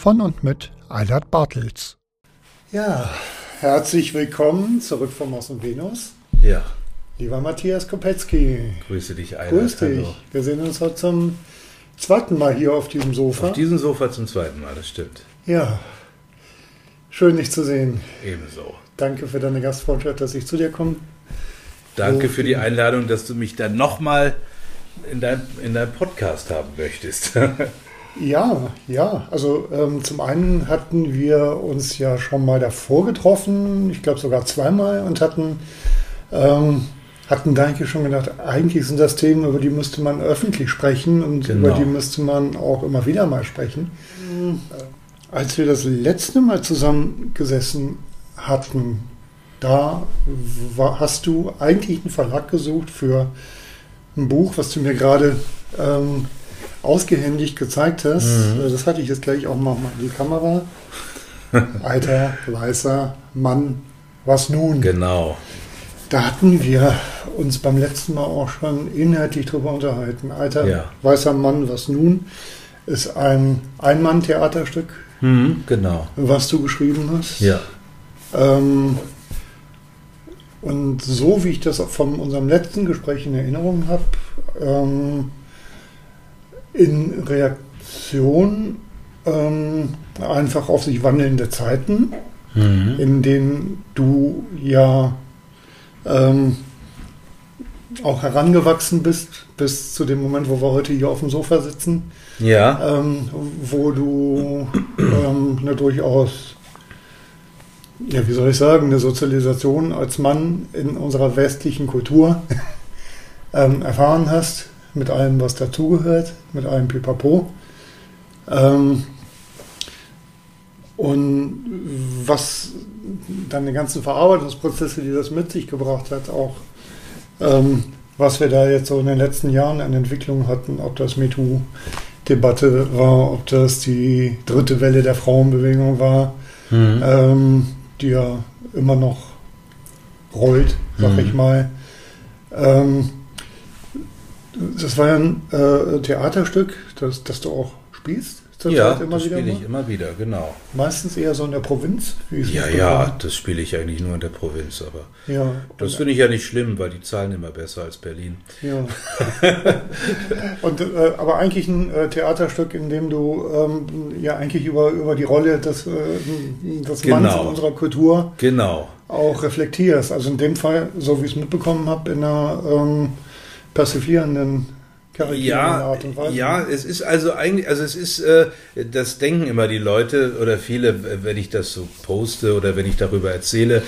Von und mit Eilert Bartels. Ja, herzlich willkommen zurück von Mars und Venus. Ja, Lieber Matthias Kopetzky. grüße dich, Eilert. Grüß dich. Hallo. Wir sehen uns heute zum zweiten Mal hier auf diesem Sofa. Auf diesem Sofa zum zweiten Mal, das stimmt. ja. Schön, dich zu sehen. Ebenso. Danke für deine Gastfreundschaft, dass ich zu dir komme. Danke So für die. Einladung, dass du mich dann nochmal in deinem in deinem Podcast haben möchtest. Ja, ja. Also ähm, zum einen hatten wir uns ja schon mal davor getroffen, ich glaube sogar zweimal, und hatten, ähm, hatten da eigentlich schon gedacht, eigentlich sind das Themen, über die müsste man öffentlich sprechen und Genau. über die müsste man auch immer wieder mal sprechen. Äh, Als wir das letzte Mal zusammengesessen hatten, da war, hast du eigentlich einen Verlag gesucht für ein Buch, was du mir gerade ähm, ausgehändigt gezeigt hast. Mhm. Das hatte ich jetzt gleich auch mal in die Kamera. Alter, weißer Mann, was nun? genau. Da hatten wir uns beim letzten Mal auch schon inhaltlich drüber unterhalten. Alter, Ja. weißer Mann, was nun? Ist ein Einmann-Theaterstück, Mhm, genau. was du geschrieben hast. Ja. Ähm, und so wie ich das von unserem letzten Gespräch in Erinnerung habe, ähm, in Reaktion ähm, einfach auf sich wandelnde Zeiten, Mhm. in denen du ja ähm, auch herangewachsen bist, bis zu dem Moment, wo wir heute hier auf dem Sofa sitzen Ja. ähm, wo du ähm, eine durchaus, ja, wie soll ich sagen, eine Sozialisation als Mann in unserer westlichen Kultur ähm, erfahren hast, mit allem, was dazugehört, mit allem Pipapo. Ähm, und was deine ganzen Verarbeitungsprozesse, die das mit sich gebracht hat, auch ähm, was wir da jetzt so in den letzten Jahren an Entwicklung hatten, ob das MeToo-Debatte war, ob das die dritte Welle der Frauenbewegung war, Mhm. ähm, die ja immer noch rollt, sag Mhm. ich mal. Ähm, das war ja ein äh, Theaterstück, das, das du auch spielst. zurzeit Ja, immer das spiele ich immer wieder, genau. Meistens eher so in der Provinz. Wie ich es Ja, ja, das spiele ich eigentlich nur in der Provinz, aber ja. das finde ich ja nicht schlimm, weil die zahlen immer besser als Berlin. Ja. Und, äh, aber eigentlich ein äh, Theaterstück, in dem du ähm, ja eigentlich über, über die Rolle des, äh, des Manns Genau. in unserer Kultur Genau. auch reflektierst. Also in dem Fall, so wie ich es mitbekommen habe, in einer ähm, persiflierenden, Ja, Art und Weise. ja, es ist also eigentlich, also es ist, äh, das denken immer die Leute oder viele, wenn ich das so poste oder wenn ich darüber erzähle,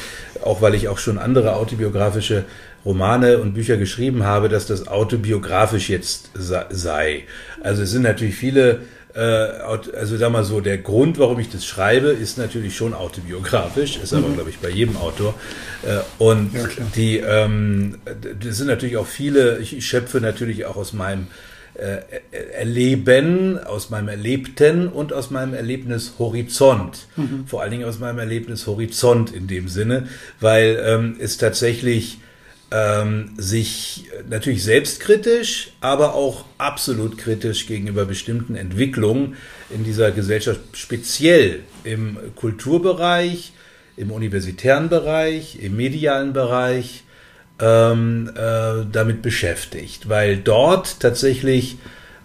auch weil ich auch schon andere autobiografische Romane und Bücher geschrieben habe, dass das autobiografisch jetzt se- sei. Also es sind natürlich viele, also sag mal so, der Grund, warum ich das schreibe, ist natürlich schon autobiografisch, ist aber, glaube ich, bei jedem Autor. Äh, und Ja, die, ähm, das sind natürlich auch viele, ich, schöpfe natürlich auch aus meinem äh, Erleben, aus meinem Erlebten und aus meinem Erlebnishorizont. Vor allen Dingen aus meinem Erlebnishorizont in dem Sinne, weil ähm, es tatsächlich ähm, sich natürlich selbstkritisch, aber auch absolut kritisch gegenüber bestimmten Entwicklungen in dieser Gesellschaft, speziell im Kulturbereich, im universitären Bereich, im medialen Bereich, ähm, äh, damit beschäftigt, weil dort tatsächlich,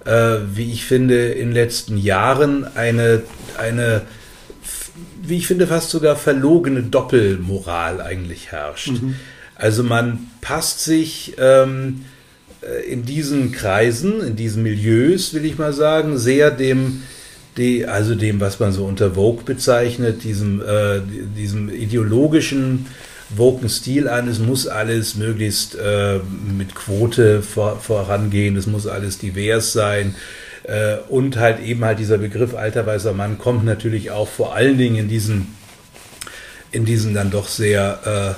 äh, wie ich finde, in den letzten Jahren eine, eine wie ich finde, fast sogar verlogene Doppelmoral eigentlich herrscht. Also man passt sich ähm, äh, in diesen Kreisen, in diesen Milieus, will ich mal sagen, sehr dem, die, also dem, was man so unter Vogue bezeichnet, diesem, äh, diesem ideologischen woken Stil an. Es muss alles möglichst äh, mit Quote vor, vorangehen, es muss alles divers sein. Äh, und halt eben halt dieser Begriff alter weißer Mann kommt natürlich auch vor allen Dingen in diesen, in diesen dann doch sehr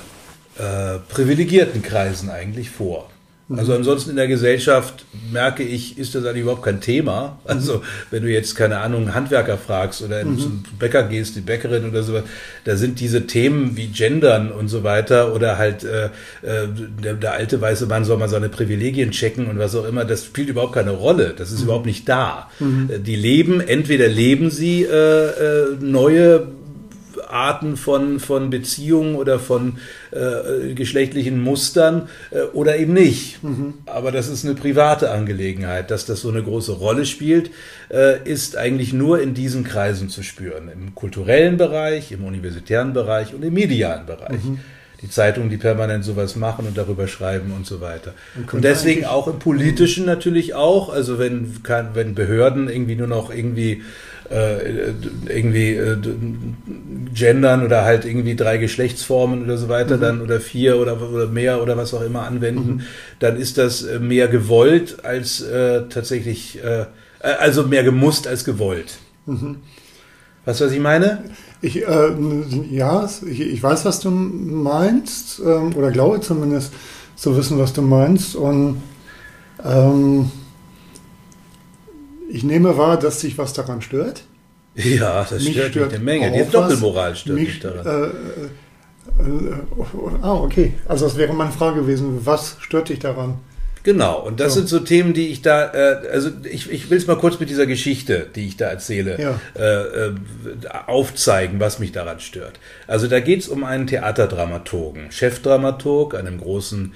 äh, äh, privilegierten Kreisen eigentlich vor. Also ansonsten in der Gesellschaft merke ich, ist das eigentlich überhaupt kein Thema. Also wenn du jetzt, keine Ahnung, Handwerker fragst oder mhm. zum Bäcker gehst, die Bäckerin oder sowas, da sind diese Themen wie Gendern und so weiter oder halt äh, äh, der, der alte weiße Mann soll mal seine Privilegien checken und was auch immer, das spielt überhaupt keine Rolle. Das ist mhm. überhaupt nicht da. Mhm. Die leben, entweder leben sie äh, äh, neue Arten von, von Beziehungen oder von äh, geschlechtlichen Mustern äh, oder eben nicht. Mhm. Aber das ist eine private Angelegenheit. Dass das so eine große Rolle spielt, äh, ist eigentlich nur in diesen Kreisen zu spüren. Im kulturellen Bereich, im universitären Bereich und im medialen Bereich. Mhm die Zeitungen, die permanent sowas machen und darüber schreiben und so weiter. Und, und deswegen auch im politischen natürlich auch, also wenn, wenn Behörden irgendwie nur noch irgendwie äh, irgendwie äh, gendern oder halt irgendwie drei Geschlechtsformen oder so weiter mhm. dann oder vier oder, oder mehr oder was auch immer anwenden, mhm. dann ist das äh, mehr gewollt als äh, tatsächlich, äh, äh, also mehr gemusst als gewollt. Mhm. Weißt du, was ich meine? Ich, äh, ja, ich, ich, weiß, was du meinst, ähm, oder glaube zumindest zu wissen, was du meinst. Und ähm, ich nehme wahr, dass sich was daran stört. Ja, das mich stört, stört eine Menge. Die Doppelmoral stört mich, mich daran. Äh, äh, äh, ah, okay. Also das wäre meine Frage gewesen. Was stört dich daran? Genau, und das so. sind so Themen, die ich da, äh, also ich, ich will es mal kurz mit dieser Geschichte, die ich da erzähle, ja. äh, äh, aufzeigen, was mich daran stört. Also da geht es um einen Theaterdramaturgen, Chefdramaturg, einem großen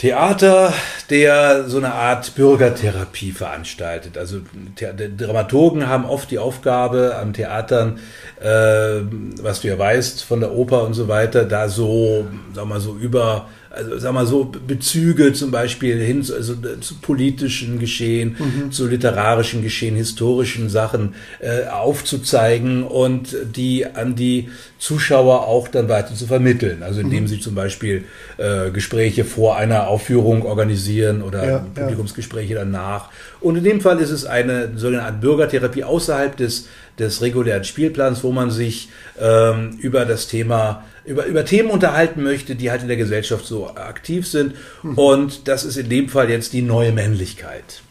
Theater, der so eine Art Bürgertherapie veranstaltet. Also Dramaturgen haben oft die Aufgabe am Theatern, äh, was du ja weißt von der Oper und so weiter, da so, sag mal so über also sag mal so Bezüge zum Beispiel hin zu, also, zu politischen Geschehen, mhm. zu literarischen Geschehen, historischen Sachen äh, aufzuzeigen und die an die Zuschauer auch dann weiter zu vermitteln. Also indem mhm. sie zum Beispiel äh, Gespräche vor einer Aufführung organisieren oder ja, Publikumsgespräche ja. danach. Und in dem Fall ist es eine sogenannte Bürgertherapie außerhalb des, des regulären Spielplans, wo man sich ähm, über das Thema über, über Themen unterhalten möchte, die halt in der Gesellschaft so aktiv sind. Mhm. Und das ist in dem Fall jetzt die neue Männlichkeit.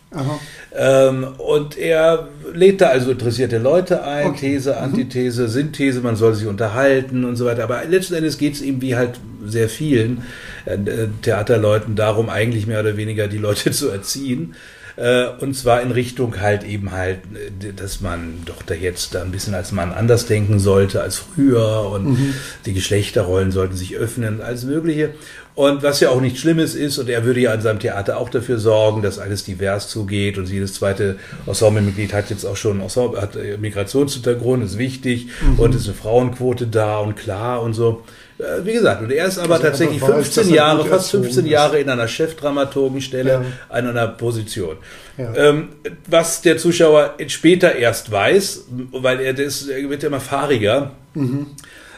Ähm, und er lädt da also interessierte Leute ein, okay. These, mhm. Antithese, mhm. Synthese, man soll sich unterhalten und so weiter. Aber letzten Endes geht es ihm wie halt sehr vielen äh, Theaterleuten darum, eigentlich mehr oder weniger die Leute zu erziehen. Äh, und zwar in Richtung halt eben halt, äh, dass man doch da jetzt ein bisschen als Mann anders denken sollte als früher und mhm. die Geschlechterrollen sollten sich öffnen, alles Mögliche. Und was ja auch nichts Schlimmes ist, und er würde ja an seinem Theater auch dafür sorgen, dass alles divers zugeht und jedes zweite Ensemblemitglied hat jetzt auch schon Ensemble, hat äh, Migrationshintergrund, ist wichtig mhm. und ist eine Frauenquote da und klar und so. Äh, wie gesagt, und er ist aber also tatsächlich aber 15 Jahre, fast 15 Jahre in einer Chefdramaturgenstelle, ja. an einer Position. Ja. Ähm, was der Zuschauer später erst weiß, weil er, das, er wird ja immer fahriger. Mhm.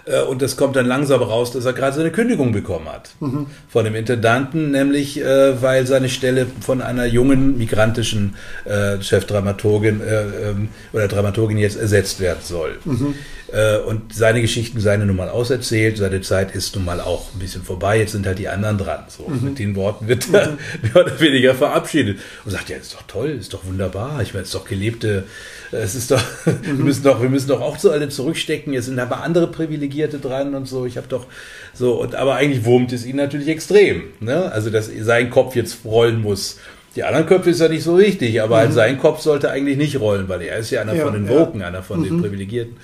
Äh, und das kommt dann langsam raus, dass er gerade seine Kündigung bekommen hat mhm. von dem Intendanten, nämlich äh, weil seine Stelle von einer jungen migrantischen äh, Chefdramaturgin äh, ähm, oder Dramaturgin jetzt ersetzt werden soll. Mhm. Äh, und seine Geschichten seien nun mal auserzählt, seine Zeit ist nun mal auch ein bisschen vorbei, jetzt sind halt die anderen dran. So, mhm. Mit den Worten wird er mhm. mehr oder weniger verabschiedet und sagt, ja, ist doch toll, ist doch wunderbar, ich meine, es ist doch gelebte, es ist doch, mhm. wir müssen doch, wir müssen doch auch zu alle zurückstecken, jetzt sind aber andere Privilegierte dran und so, ich habe doch so, und aber eigentlich wurmt es ihn natürlich extrem, ne? also dass sein Kopf jetzt rollen muss. Die anderen Köpfe ist ja nicht so wichtig, aber halt mhm. halt sein Kopf sollte eigentlich nicht rollen, weil er ist ja einer ja, von den Woken, ja. einer von den mhm. Privilegierten.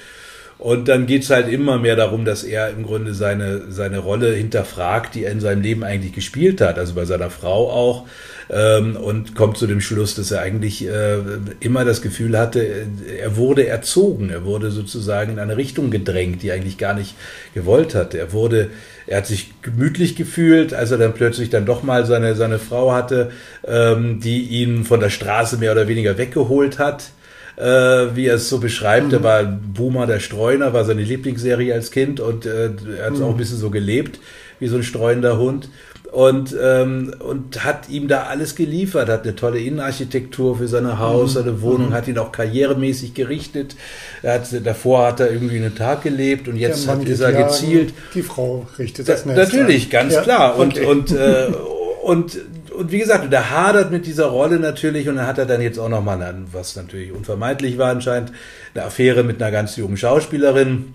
Und dann geht's halt immer mehr darum, dass er im Grunde seine, seine Rolle hinterfragt, die er in seinem Leben eigentlich gespielt hat, also bei seiner Frau auch, ähm, und kommt zu dem Schluss, dass er eigentlich äh, immer das Gefühl hatte, er wurde erzogen, er wurde sozusagen in eine Richtung gedrängt, die er eigentlich gar nicht gewollt hatte. Er wurde, er hat sich gemütlich gefühlt, als er dann plötzlich dann doch mal seine, seine Frau hatte, ähm, die ihn von der Straße mehr oder weniger weggeholt hat äh, wie er es so beschreibt. Mhm. Er war Boomer der Streuner, war seine Lieblingsserie als Kind und äh, er hat mhm. auch ein bisschen so gelebt, wie so ein streuender Hund. Und, ähm, und hat ihm da alles geliefert, hat eine tolle Innenarchitektur für sein Haus, mhm. seine Wohnung, mhm. hat ihn auch karrieremäßig gerichtet. Er hat, davor hat er irgendwie einen Tag gelebt und jetzt hat, ist er gezielt. Die Frau richtet das Netz Natürlich, ganz ja. klar. Und, okay. und, äh, und und wie gesagt, der hadert mit dieser Rolle natürlich und dann hat er dann jetzt auch nochmal, was natürlich unvermeidlich war anscheinend, eine Affäre mit einer ganz jungen Schauspielerin,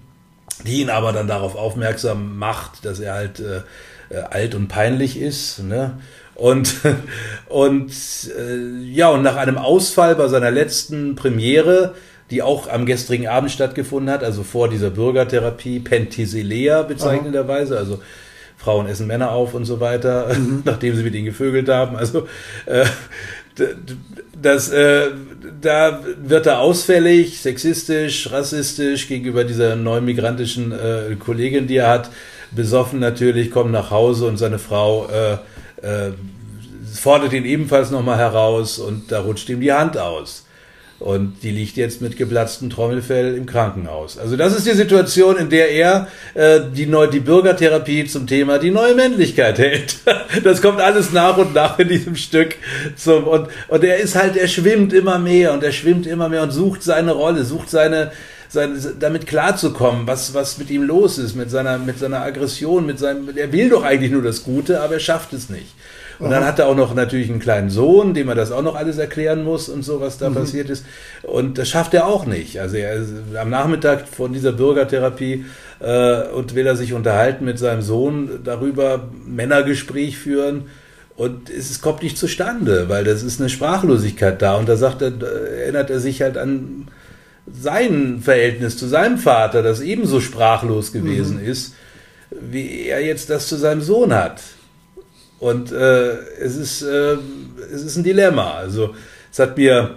die ihn aber dann darauf aufmerksam macht, dass er halt äh, äh alt und peinlich ist. Ne? Und, und äh, ja, und nach einem Ausfall bei seiner letzten Premiere, die auch am gestrigen Abend stattgefunden hat, also vor dieser Bürgertherapie, Penthesilea bezeichnenderweise, also Frauen essen Männer auf und so weiter, mhm. nachdem sie mit ihnen gevögelt haben. Also äh, das, äh, da wird er ausfällig, sexistisch, rassistisch gegenüber dieser neuen migrantischen äh, Kollegin, die er hat, besoffen natürlich, kommt nach Hause und seine Frau äh, äh, fordert ihn ebenfalls nochmal heraus und da rutscht ihm die Hand aus. Und die liegt jetzt mit geplatztem Trommelfell im Krankenhaus. Also das ist die Situation, in der er äh, die, neu, die Bürgertherapie zum Thema die neue Männlichkeit hält. Das kommt alles nach und nach in diesem Stück. Zum, und, und er ist halt, er schwimmt immer mehr und er schwimmt immer mehr und sucht seine Rolle, sucht seine, seine damit klarzukommen, was, was mit ihm los ist, mit seiner, mit seiner Aggression, mit seinem, er will doch eigentlich nur das Gute, aber er schafft es nicht. Und dann hat er auch noch natürlich einen kleinen Sohn, dem er das auch noch alles erklären muss und so, was da mhm. passiert ist. Und das schafft er auch nicht. Also er am Nachmittag von dieser Bürgertherapie äh, und will er sich unterhalten mit seinem Sohn darüber, Männergespräch führen. Und es kommt nicht zustande, weil das ist eine Sprachlosigkeit da. Und da sagt er, erinnert er sich halt an sein Verhältnis zu seinem Vater, das ebenso sprachlos gewesen mhm. ist, wie er jetzt das zu seinem Sohn hat. Und äh, es, ist, äh, es ist ein Dilemma. Also es hat mir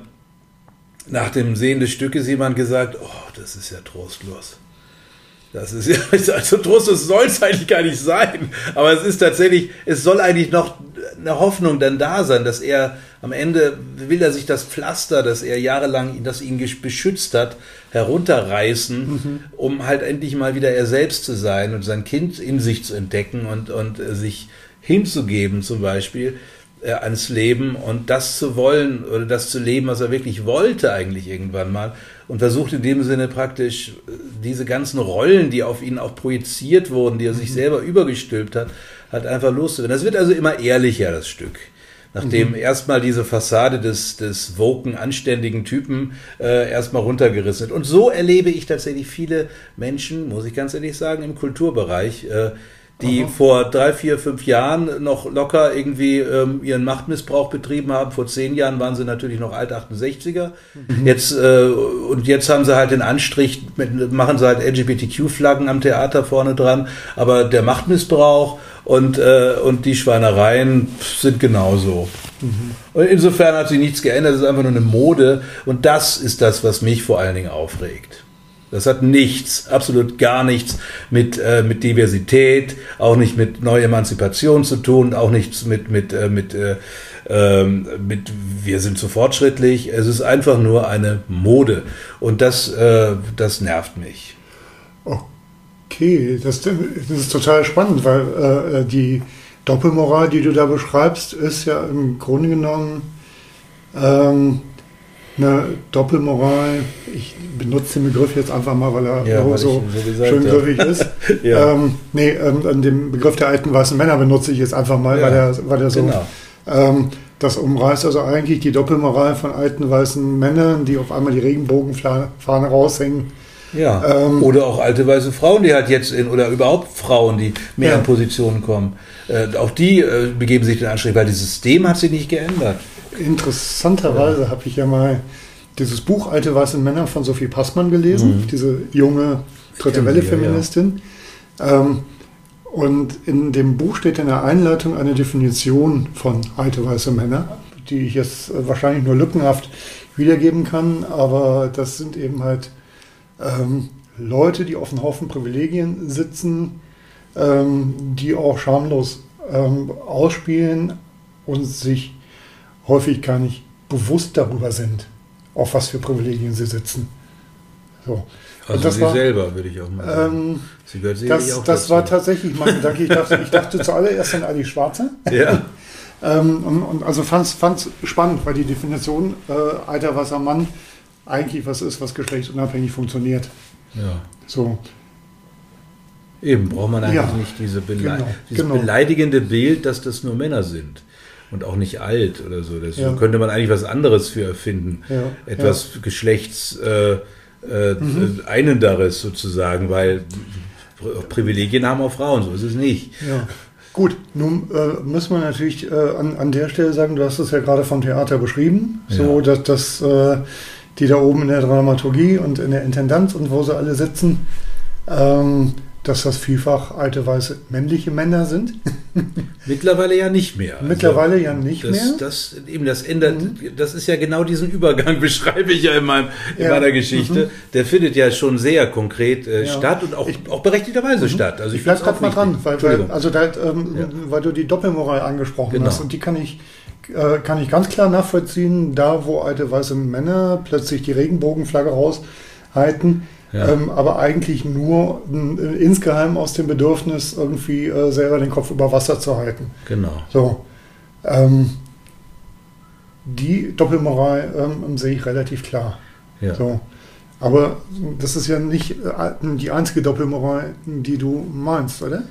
nach dem Sehen des Stückes jemand gesagt, oh, das ist ja trostlos. Das ist ja, also trostlos soll es eigentlich gar nicht sein. Aber es ist tatsächlich, es soll eigentlich noch eine Hoffnung dann da sein, dass er am Ende will er sich das Pflaster, das er jahrelang, das ihn beschützt hat, herunterreißen, mhm. um halt endlich mal wieder er selbst zu sein und sein Kind in sich zu entdecken und, und sich hinzugeben zum Beispiel äh, ans Leben und das zu wollen oder das zu leben, was er wirklich wollte eigentlich irgendwann mal und versucht in dem Sinne praktisch äh, diese ganzen Rollen, die auf ihn auch projiziert wurden, die er sich mhm. selber übergestülpt hat, halt einfach loszuwerden. Das wird also immer ehrlicher, das Stück. Nachdem mhm. erstmal diese Fassade des, des woken, anständigen Typen äh, erstmal runtergerissen wird. Und so erlebe ich tatsächlich viele Menschen, muss ich ganz ehrlich sagen, im Kulturbereich, äh, die Aha. vor drei, vier, fünf Jahren noch locker irgendwie ähm, ihren Machtmissbrauch betrieben haben. Vor zehn Jahren waren sie natürlich noch alt 68er. Mhm. Jetzt äh, und jetzt haben sie halt den Anstrich, mit, machen sie halt LGBTQ-Flaggen am Theater vorne dran. Aber der Machtmissbrauch und äh, und die Schweinereien sind genauso. Mhm. Und insofern hat sich nichts geändert. Es ist einfach nur eine Mode und das ist das, was mich vor allen Dingen aufregt. Das hat nichts, absolut gar nichts mit, äh, mit Diversität, auch nicht mit Neuemanzipation zu tun, auch nichts mit, mit, äh, mit, äh, ähm, mit wir sind zu fortschrittlich. Es ist einfach nur eine Mode. Und das, äh, das nervt mich. Okay, das, das ist total spannend, weil äh, die Doppelmoral, die du da beschreibst, ist ja im Grunde genommen ähm, eine Doppelmoral. Ich benutze den Begriff jetzt einfach mal, weil er ja, so, gesagt, schön griffig ja. ist. ja. ähm, nee, ähm, den Begriff der alten weißen Männer benutze ich jetzt einfach mal, ja, weil, er, weil er so. Genau. Ähm, das umreißt also eigentlich die Doppelmoral von alten weißen Männern, die auf einmal die Regenbogenfahne raushängen. Ja. Ähm, oder auch alte weiße Frauen, die halt jetzt in, oder überhaupt Frauen, die mehr in Positionen kommen. Äh, auch die äh, begeben sich den Anstrich, weil das System hat sich nicht geändert interessanterweise ja. habe ich ja mal dieses Buch Alte weiße Männer von Sophie Passmann gelesen, Mhm. diese junge dritte kenn Welle die, ja. Ähm, und in dem Buch steht in der Einleitung eine Definition von alte weiße Männer, die ich jetzt äh, wahrscheinlich nur lückenhaft wiedergeben kann, aber das sind eben halt ähm, Leute, die auf einem Haufen Privilegien sitzen, ähm, die auch schamlos ähm, ausspielen und sich häufig gar nicht bewusst darüber sind, auf was für Privilegien sie sitzen. So. Also das sie war- selber, würde ich auch mal sagen. Ähm, sie gehört das auch das dazu. war tatsächlich mein Gedanke. Ich dachte, ich dachte zuallererst an Ali Schwarzer. Ja, Ähm, und, und also fand es spannend, weil die Definition äh, alter weißer Mann eigentlich was ist, was geschlechtsunabhängig funktioniert. ja. So. Eben, braucht man eigentlich Ja, nicht diese Belei genau, dieses genau. beleidigende Bild, dass das nur Männer sind. Und auch nicht alt oder so. Das Ja. könnte man eigentlich was anderes für erfinden. Ja, Etwas Geschlechts äh, äh, Mhm. Einenderes sozusagen, weil Privilegien haben auch Frauen, so ist es nicht. Ja. Gut, nun äh, müssen wir natürlich äh, an, an der Stelle sagen, du hast es ja gerade vom Theater beschrieben, so Ja. dass, dass äh, die da oben in der Dramaturgie und in der Intendanz und wo sie alle sitzen, ähm, dass das vielfach alte weiße männliche Männer sind. Mittlerweile ja nicht mehr. Also Mittlerweile ja nicht das, mehr. Mhm. Das, eben, das ändert, das ist ja genau diesen Übergang, beschreibe ich ja in, meinem, in Ja. meiner Geschichte. Der findet ja schon sehr konkret äh, Ja. statt und auch, Ich- auch berechtigterweise statt. Also Ich bleibe find's auch gerade mal dran, weil, weil, also da, ähm, Ja. weil du die Doppelmoral angesprochen Genau. hast und die kann ich, äh, kann ich ganz klar nachvollziehen, da wo alte weiße Männer plötzlich die Regenbogenflagge raushalten, Ja. ähm, aber eigentlich nur äh, insgeheim aus dem Bedürfnis, irgendwie äh, selber den Kopf über Wasser zu halten. Genau. So. Ähm, die Doppelmoral ähm, sehe ich relativ klar. Ja. So. Aber das ist ja nicht äh, die einzige Doppelmoral, die du meinst, oder?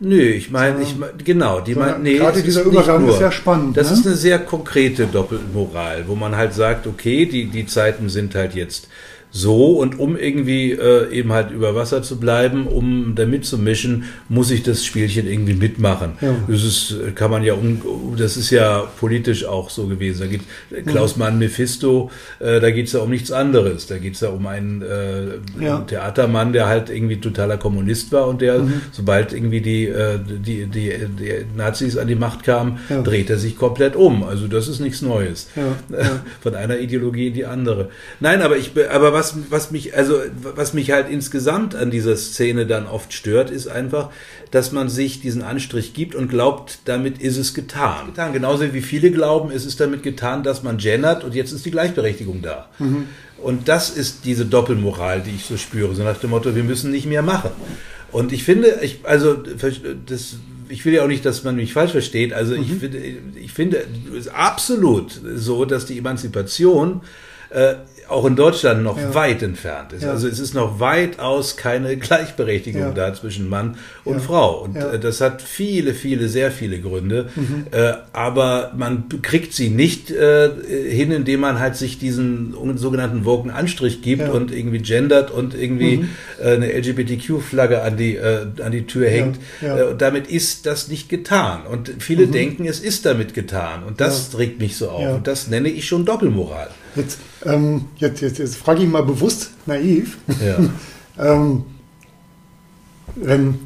Nö, ich meine, ich mein, genau, die meint, nee, gerade es dieser Übergang ist ja spannend, Das ne? ist eine sehr konkrete Doppelmoral, wo man halt sagt, okay, die, die Zeiten sind halt jetzt so und um irgendwie äh, eben halt über Wasser zu bleiben, um da mitzumischen, muss ich das Spielchen irgendwie mitmachen. Ja. Das ist, kann man ja, um, das ist ja politisch auch so gewesen. Da geht Klaus Mann Mephisto, äh, da geht's ja um nichts anderes. Da geht's ja um einen äh, Ja. Theatermann, der halt irgendwie totaler Kommunist war und der, Mhm. sobald irgendwie die, äh, die, die, die Nazis an die Macht kamen, Ja. dreht er sich komplett um. Also das ist nichts Neues. Von einer Ideologie in die andere. Nein, aber ich, be- aber was, was mich, also, was mich halt insgesamt an dieser Szene dann oft stört, ist einfach, dass man sich diesen Anstrich gibt und glaubt, damit ist es getan. getan. Genauso wie viele glauben, es ist damit getan, dass man gendert und jetzt ist die Gleichberechtigung da. Und das ist diese Doppelmoral, die ich so spüre, so nach dem Motto, wir müssen nicht mehr machen. Und ich finde, ich, also, das, ich will ja auch nicht, dass man mich falsch versteht. Also ich finde, ich finde, es ist absolut so, dass die Emanzipation äh, auch in Deutschland noch Ja. weit entfernt ist. Ja. Also es ist noch weitaus keine Gleichberechtigung Ja. da zwischen Mann und. Frau. Und äh, das hat viele, viele, sehr viele Gründe. Äh, aber man kriegt sie nicht äh, hin, indem man halt sich diesen sogenannten woken Anstrich gibt und irgendwie gendert und irgendwie äh, eine LGBTQ-Flagge an die, äh, an die Tür hängt. Äh, und damit ist das nicht getan. Und viele denken, es ist damit getan. Und das regt mich so auf. Und das nenne ich schon Doppelmoral. Jetzt, ähm, jetzt, jetzt, jetzt frage ich mal bewusst naiv. Ja. Ähm, wenn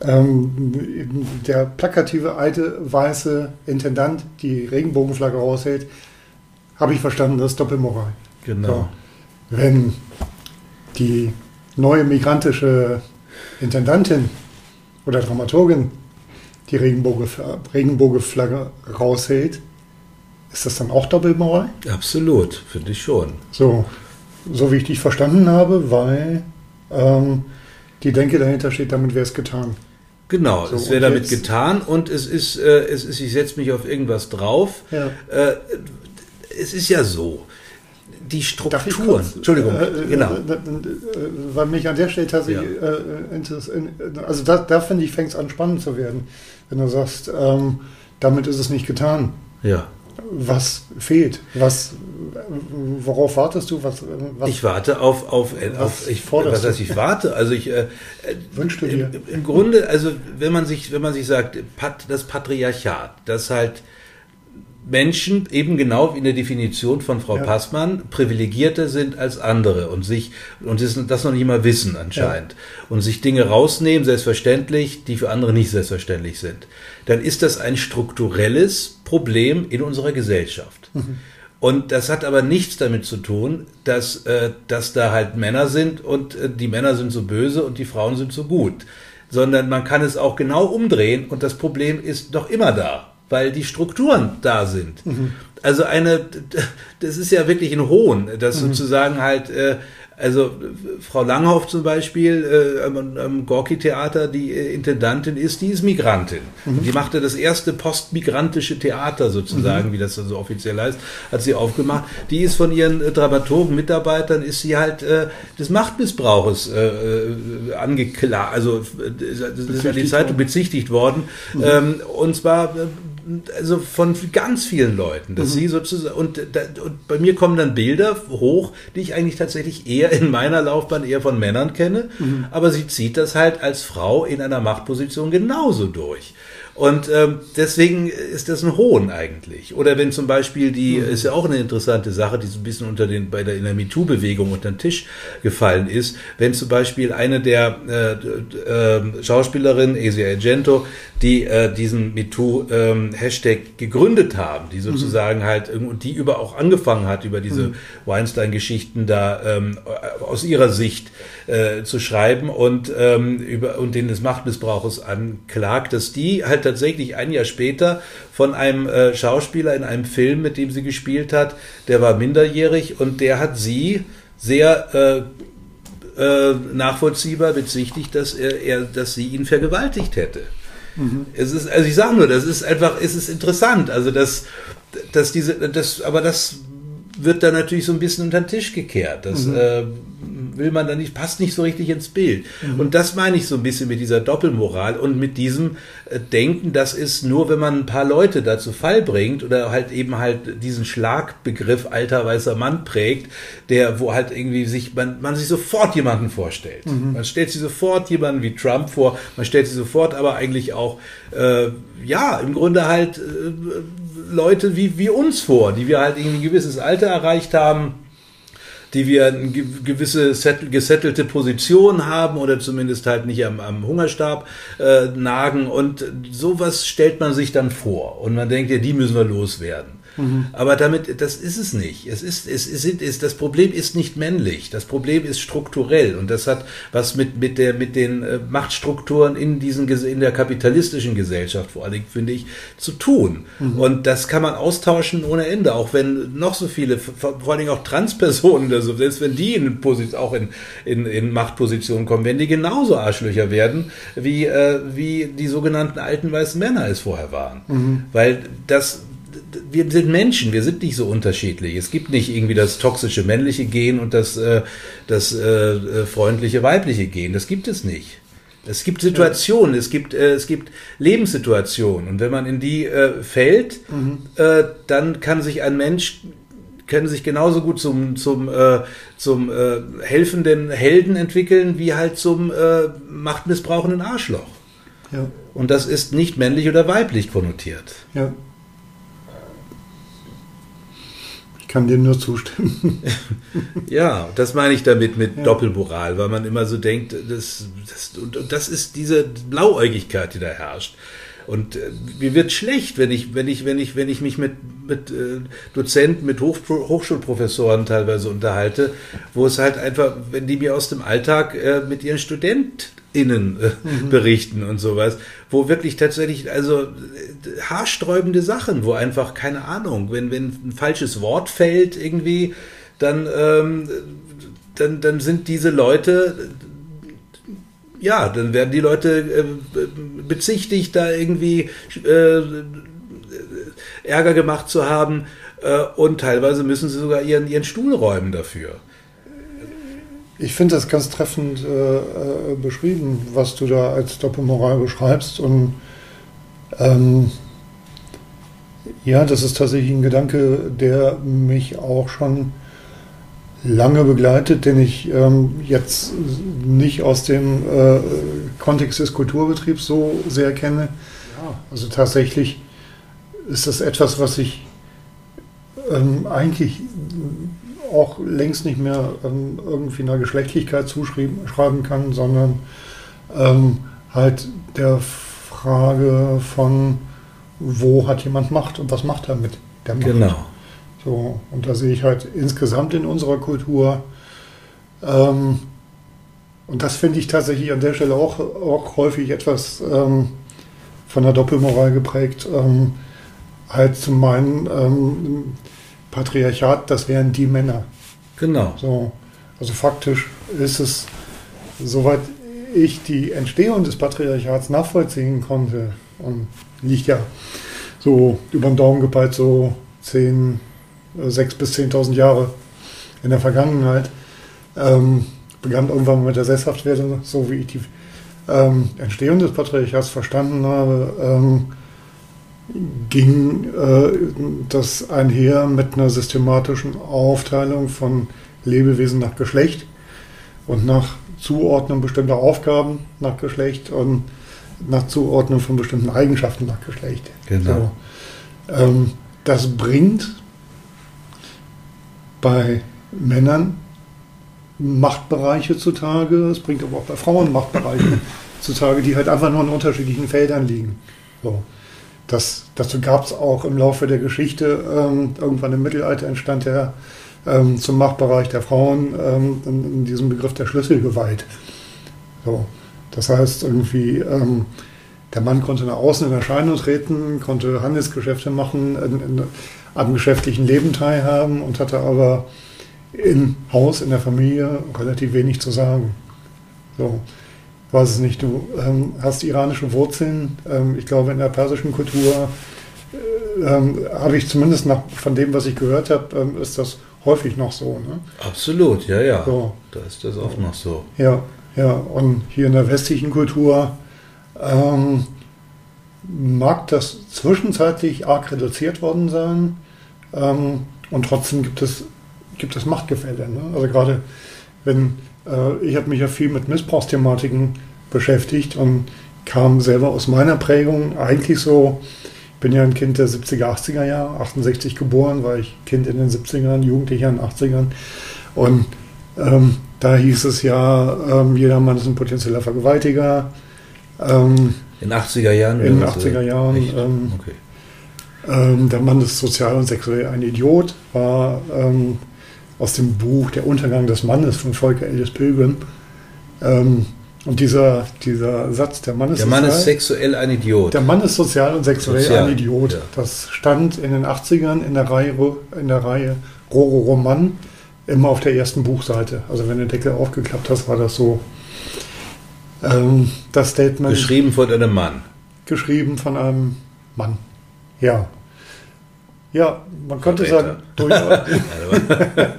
ähm, der plakative alte weiße Intendant die Regenbogenflagge raushält, habe ich verstanden, das ist Doppelmoral. Genau. So. Wenn die neue migrantische Intendantin oder Dramaturgin die Regenboge, Regenbogenflagge raushält, ist das dann auch Doppelmoral? Absolut, finde ich schon. So, so wie ich dich verstanden habe, weil ähm, die Denke dahinter steht, damit wäre es getan. Genau, So, es wäre damit jetzt- getan und es ist, äh, es ist, ich setze mich auf irgendwas drauf. Ja. Äh, es ist ja so, die Strukturen, Entschuldigung, äh, äh, genau. äh, äh, weil mich an der Stelle tatsächlich, äh, also da, da finde ich, fängt es an spannend zu werden, wenn du sagst, ähm, damit ist es nicht getan. Ja. Was fehlt? Was, worauf wartest du? Was, was Ich warte auf, auf, auf ich, was heißt, ich warte? Also ich, äh, wünschst du dir? im, im Grunde, also wenn man sich, wenn man sich sagt, Pat, das Patriarchat, das halt Menschen eben genau wie in der Definition von Frau Ja. Passmann privilegierter sind als andere und sich und das, noch nicht mal wissen anscheinend und sich Dinge rausnehmen selbstverständlich, die für andere nicht selbstverständlich sind, dann ist das ein strukturelles Problem in unserer Gesellschaft. Und das hat aber nichts damit zu tun, dass, äh, dass da halt Männer sind und äh, die Männer sind so böse und die Frauen sind so gut. Sondern man kann es auch genau umdrehen und das Problem ist doch immer da, weil die Strukturen da sind. Also eine, das ist ja wirklich ein Hohn, dass sozusagen halt, äh, also Frau Langhoff zum Beispiel äh, am, am Gorki-Theater, die äh, Intendantin ist, die ist Migrantin. Und die machte das erste postmigrantische Theater sozusagen, wie das dann so offiziell heißt, hat sie aufgemacht. Die ist von ihren äh, Dramaturgen, Mitarbeitern, ist sie halt äh, des Machtmissbrauches angeklagt, also das ist an die Zeitung worden. bezichtigt worden. Ähm, und zwar also von ganz vielen Leuten, dass sie sozusagen und, und bei mir kommen dann Bilder hoch, die ich eigentlich tatsächlich eher in meiner Laufbahn eher von Männern kenne, aber sie zieht das halt als Frau in einer Machtposition genauso durch. Und ähm, deswegen ist das ein Hohn eigentlich. Oder wenn zum Beispiel die, ist ja auch eine interessante Sache, die so ein bisschen unter den, bei der, in der MeToo-Bewegung unter den Tisch gefallen ist, wenn zum Beispiel eine der äh, äh, Schauspielerinnen, Asia Argento, die äh, diesen MeToo-Hashtag gegründet haben, die sozusagen halt, irgend- und die über auch angefangen hat, über diese Weinstein-Geschichten da ähm, aus ihrer Sicht äh, zu schreiben und ähm, über und den des Machtmissbrauches anklagt, dass die halt tatsächlich ein Jahr später von einem äh, Schauspieler in einem Film, mit dem sie gespielt hat, der war minderjährig und der hat sie sehr äh, äh, nachvollziehbar bezichtigt, dass er, er, dass sie ihn vergewaltigt hätte. Es ist, also ich sage nur, das ist einfach, es ist interessant, also dass, dass diese, das, aber das wird dann natürlich so ein bisschen unter den Tisch gekehrt. Das äh, will man dann nicht, passt nicht so richtig ins Bild. Und das meine ich so ein bisschen mit dieser Doppelmoral und mit diesem äh, Denken, das ist nur, wenn man ein paar Leute dazu Fall bringt oder halt eben halt diesen Schlagbegriff alter weißer Mann prägt, der, wo halt irgendwie sich, man, man sich sofort jemanden vorstellt. Man stellt sich sofort jemanden wie Trump vor, man stellt sich sofort aber eigentlich auch, äh, ja, im Grunde halt äh, Leute wie, wie uns vor, die wir halt irgendwie ein gewisses Alter erreicht haben, die wir eine ge- gewisse settel- gesettelte Position haben oder zumindest halt nicht am, am Hungerstab äh, nagen und sowas stellt man sich dann vor und man denkt ja, die müssen wir loswerden. Aber damit, das ist es nicht. Es ist, es ist, es, das Problem ist nicht männlich. Das Problem ist strukturell und das hat was mit, mit der, mit den äh, Machtstrukturen in diesen, in der kapitalistischen Gesellschaft vor allen Dingen, finde ich, zu tun. Und das kann man austauschen ohne Ende, auch wenn noch so viele, vor allen Dingen auch Transpersonen oder so, selbst wenn die in auch in, in, in Machtpositionen kommen, wenn die genauso Arschlöcher werden, wie, äh, wie die sogenannten alten weißen Männer es vorher waren. Weil das, wir sind Menschen, wir sind nicht so unterschiedlich. Es gibt nicht irgendwie das toxische männliche Gen und das, äh, das äh, äh, freundliche weibliche Gen. Das gibt es nicht. Es gibt Situationen, es gibt, äh, es gibt Lebenssituationen. Und wenn man in die äh, fällt, äh, dann kann sich ein Mensch können sich genauso gut zum, zum, äh, zum äh, helfenden Helden entwickeln, wie halt zum äh, machtmissbrauchenden Arschloch. Ja, Und das ist nicht männlich oder weiblich konnotiert. ja. Ich kann dem nur zustimmen. Ja, das meine ich damit mit Doppelmoral, weil man immer so denkt, das, das, und, das ist diese Blauäugigkeit, die da herrscht. Und äh, mir wird schlecht, wenn ich, wenn ich, wenn ich, wenn ich mich mit, mit äh, Dozenten, mit Hoch, Hochschulprofessoren teilweise unterhalte, wo es halt einfach, wenn die mir aus dem Alltag äh, mit ihren StudentInnen äh, berichten und sowas, wo wirklich tatsächlich, also äh, haarsträubende Sachen, wo einfach, keine Ahnung, wenn, wenn ein falsches Wort fällt irgendwie, dann, ähm, dann, dann sind diese Leute, ja, dann werden die Leute äh, bezichtigt, da irgendwie äh, Ärger gemacht zu haben äh, und teilweise müssen sie sogar ihren, ihren Stuhl räumen dafür. Ich finde das ganz treffend äh, äh, beschrieben, was du da als Doppelmoral beschreibst. Und ähm, ja, das ist tatsächlich ein Gedanke, der mich auch schon lange begleitet, den ich ähm, jetzt nicht aus dem äh, Kontext des Kulturbetriebs so sehr kenne. Ja, also tatsächlich ist das etwas, was ich ähm, eigentlich auch längst nicht mehr ähm, irgendwie einer Geschlechtlichkeit zuschreiben kann, sondern ähm, halt der Frage von, wo hat jemand Macht und was macht er mit der Macht. Genau. So, und da sehe ich halt insgesamt in unserer Kultur, ähm, und das finde ich tatsächlich an der Stelle auch, auch häufig etwas ähm, von der Doppelmoral geprägt, ähm, halt zu meinen, ähm, Patriarchat, das wären die Männer. Genau. So, also faktisch ist es, soweit ich die Entstehung des Patriarchats nachvollziehen konnte, und liegt ja so über den Daumen gepeilt so 10, 6 bis 10.000 Jahre in der Vergangenheit, ähm, begann irgendwann mit der Sesshaftwerdung, so wie ich die ähm, Entstehung des Patriarchats verstanden habe, ähm, ging äh, das einher mit einer systematischen Aufteilung von Lebewesen nach Geschlecht und nach Zuordnung bestimmter Aufgaben nach Geschlecht und nach Zuordnung von bestimmten Eigenschaften nach Geschlecht. Genau. So. Ähm, das bringt bei Männern Machtbereiche zutage, es bringt aber auch bei Frauen Machtbereiche zutage, die halt einfach nur in unterschiedlichen Feldern liegen. So. Das, dazu gab es auch im Laufe der Geschichte, ähm, irgendwann im Mittelalter entstand der ähm, zum Machtbereich der Frauen ähm, in, in, diesem Begriff der Schlüsselgewalt. So. Das heißt, irgendwie, ähm, der Mann konnte nach außen in Erscheinung treten, konnte Handelsgeschäfte machen, in, in, am geschäftlichen Leben teilhaben und hatte aber im Haus, in der Familie relativ wenig zu sagen. So, weiß es nicht, du ähm, hast iranische Wurzeln. Ähm, ich glaube, in der persischen Kultur äh, ähm, habe ich zumindest nach, von dem, was ich gehört habe, ähm, ist das häufig noch so. Ne? Absolut, ja, ja. So. Da ist das oft noch so. Ja, ja. Und hier in der westlichen Kultur ähm, mag das zwischenzeitlich arg reduziert worden sein. Ähm, und trotzdem gibt es gibt es Machtgefälle. Ne? Also gerade wenn, ich habe mich ja viel mit Missbrauchsthematiken beschäftigt und kam selber aus meiner Prägung eigentlich so, ich bin ja ein Kind der 70er, 80er Jahre, 68 geboren, war ich Kind in den 70ern, Jugendlicher in den 80ern und ähm, da hieß es ja, ähm, jeder Mann ist ein potenzieller Vergewaltiger. Ähm, in 80er Jahren? In den 80er Jahren. Ähm, okay. Ähm, der Mann ist sozial und sexuell ein Idiot, war ähm, aus dem Buch Der Untergang des Mannes von Volker Ellis Pilgrim. Ähm, und dieser, dieser Satz, der Mann ist Der Mann sozial, ist sexuell ein Idiot. Der Mann ist sozial und sexuell sozial, ein Idiot. Ja. Das stand in den 80ern in der Reihe, in der Reihe Roro Roman immer auf der ersten Buchseite. Also wenn der Deckel aufgeklappt hast, war das so ähm, das Statement. Geschrieben von einem Mann. Geschrieben von einem Mann. Ja. Ja, man könnte sagen, durchaus.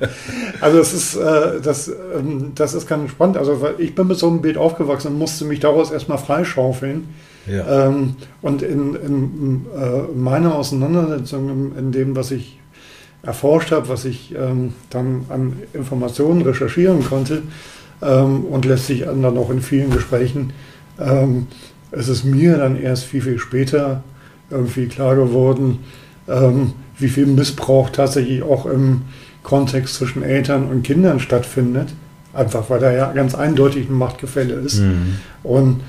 also es ist, äh, das, ähm, das ist ganz spannend. Also ich bin mit so einem Bild aufgewachsen und musste mich daraus erstmal freischaufeln. Ja. Ähm, und in, in äh, meiner Auseinandersetzung, in, in, dem, was ich erforscht habe, was ich ähm, dann an Informationen recherchieren konnte ähm, und letztlich dann auch in vielen Gesprächen, ähm, es ist mir dann erst viel, viel später irgendwie klar geworden, ähm, wie viel Missbrauch tatsächlich auch im Kontext zwischen Eltern und Kindern stattfindet. Einfach weil da ja ganz eindeutig ein Machtgefälle ist. Mhm. Und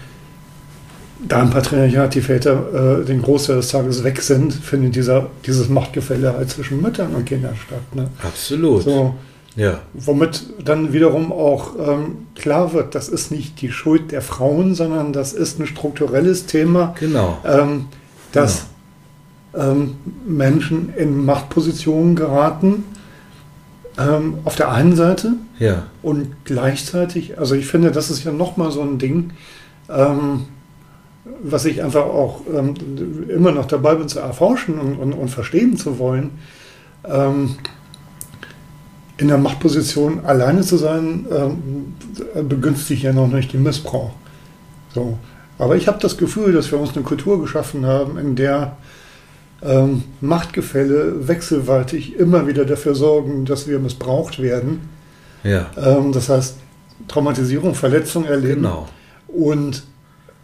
da im Patriarchat die Väter äh, den Großteil des Tages weg sind, findet dieser, dieses Machtgefälle halt zwischen Müttern und Kindern statt. Ne? Absolut. So, ja. Womit dann wiederum auch ähm, klar wird, das ist nicht die Schuld der Frauen, sondern das ist ein strukturelles Thema. Genau. Ähm, das genau ähm, Menschen in Machtpositionen geraten. Ähm, auf der einen Seite ja. und gleichzeitig, also ich finde, das ist ja nochmal so ein Ding, ähm, was ich einfach auch ähm, immer noch dabei bin zu erforschen und, und, und verstehen zu wollen. Ähm, in der Machtposition alleine zu sein, ähm, begünstigt ja noch nicht den Missbrauch. So. Aber ich habe das Gefühl, dass wir uns eine Kultur geschaffen haben, in der ähm, Machtgefälle wechselseitig immer wieder dafür sorgen, dass wir missbraucht werden. Ja. Ähm, das heißt, Traumatisierung, Verletzung erleben genau. und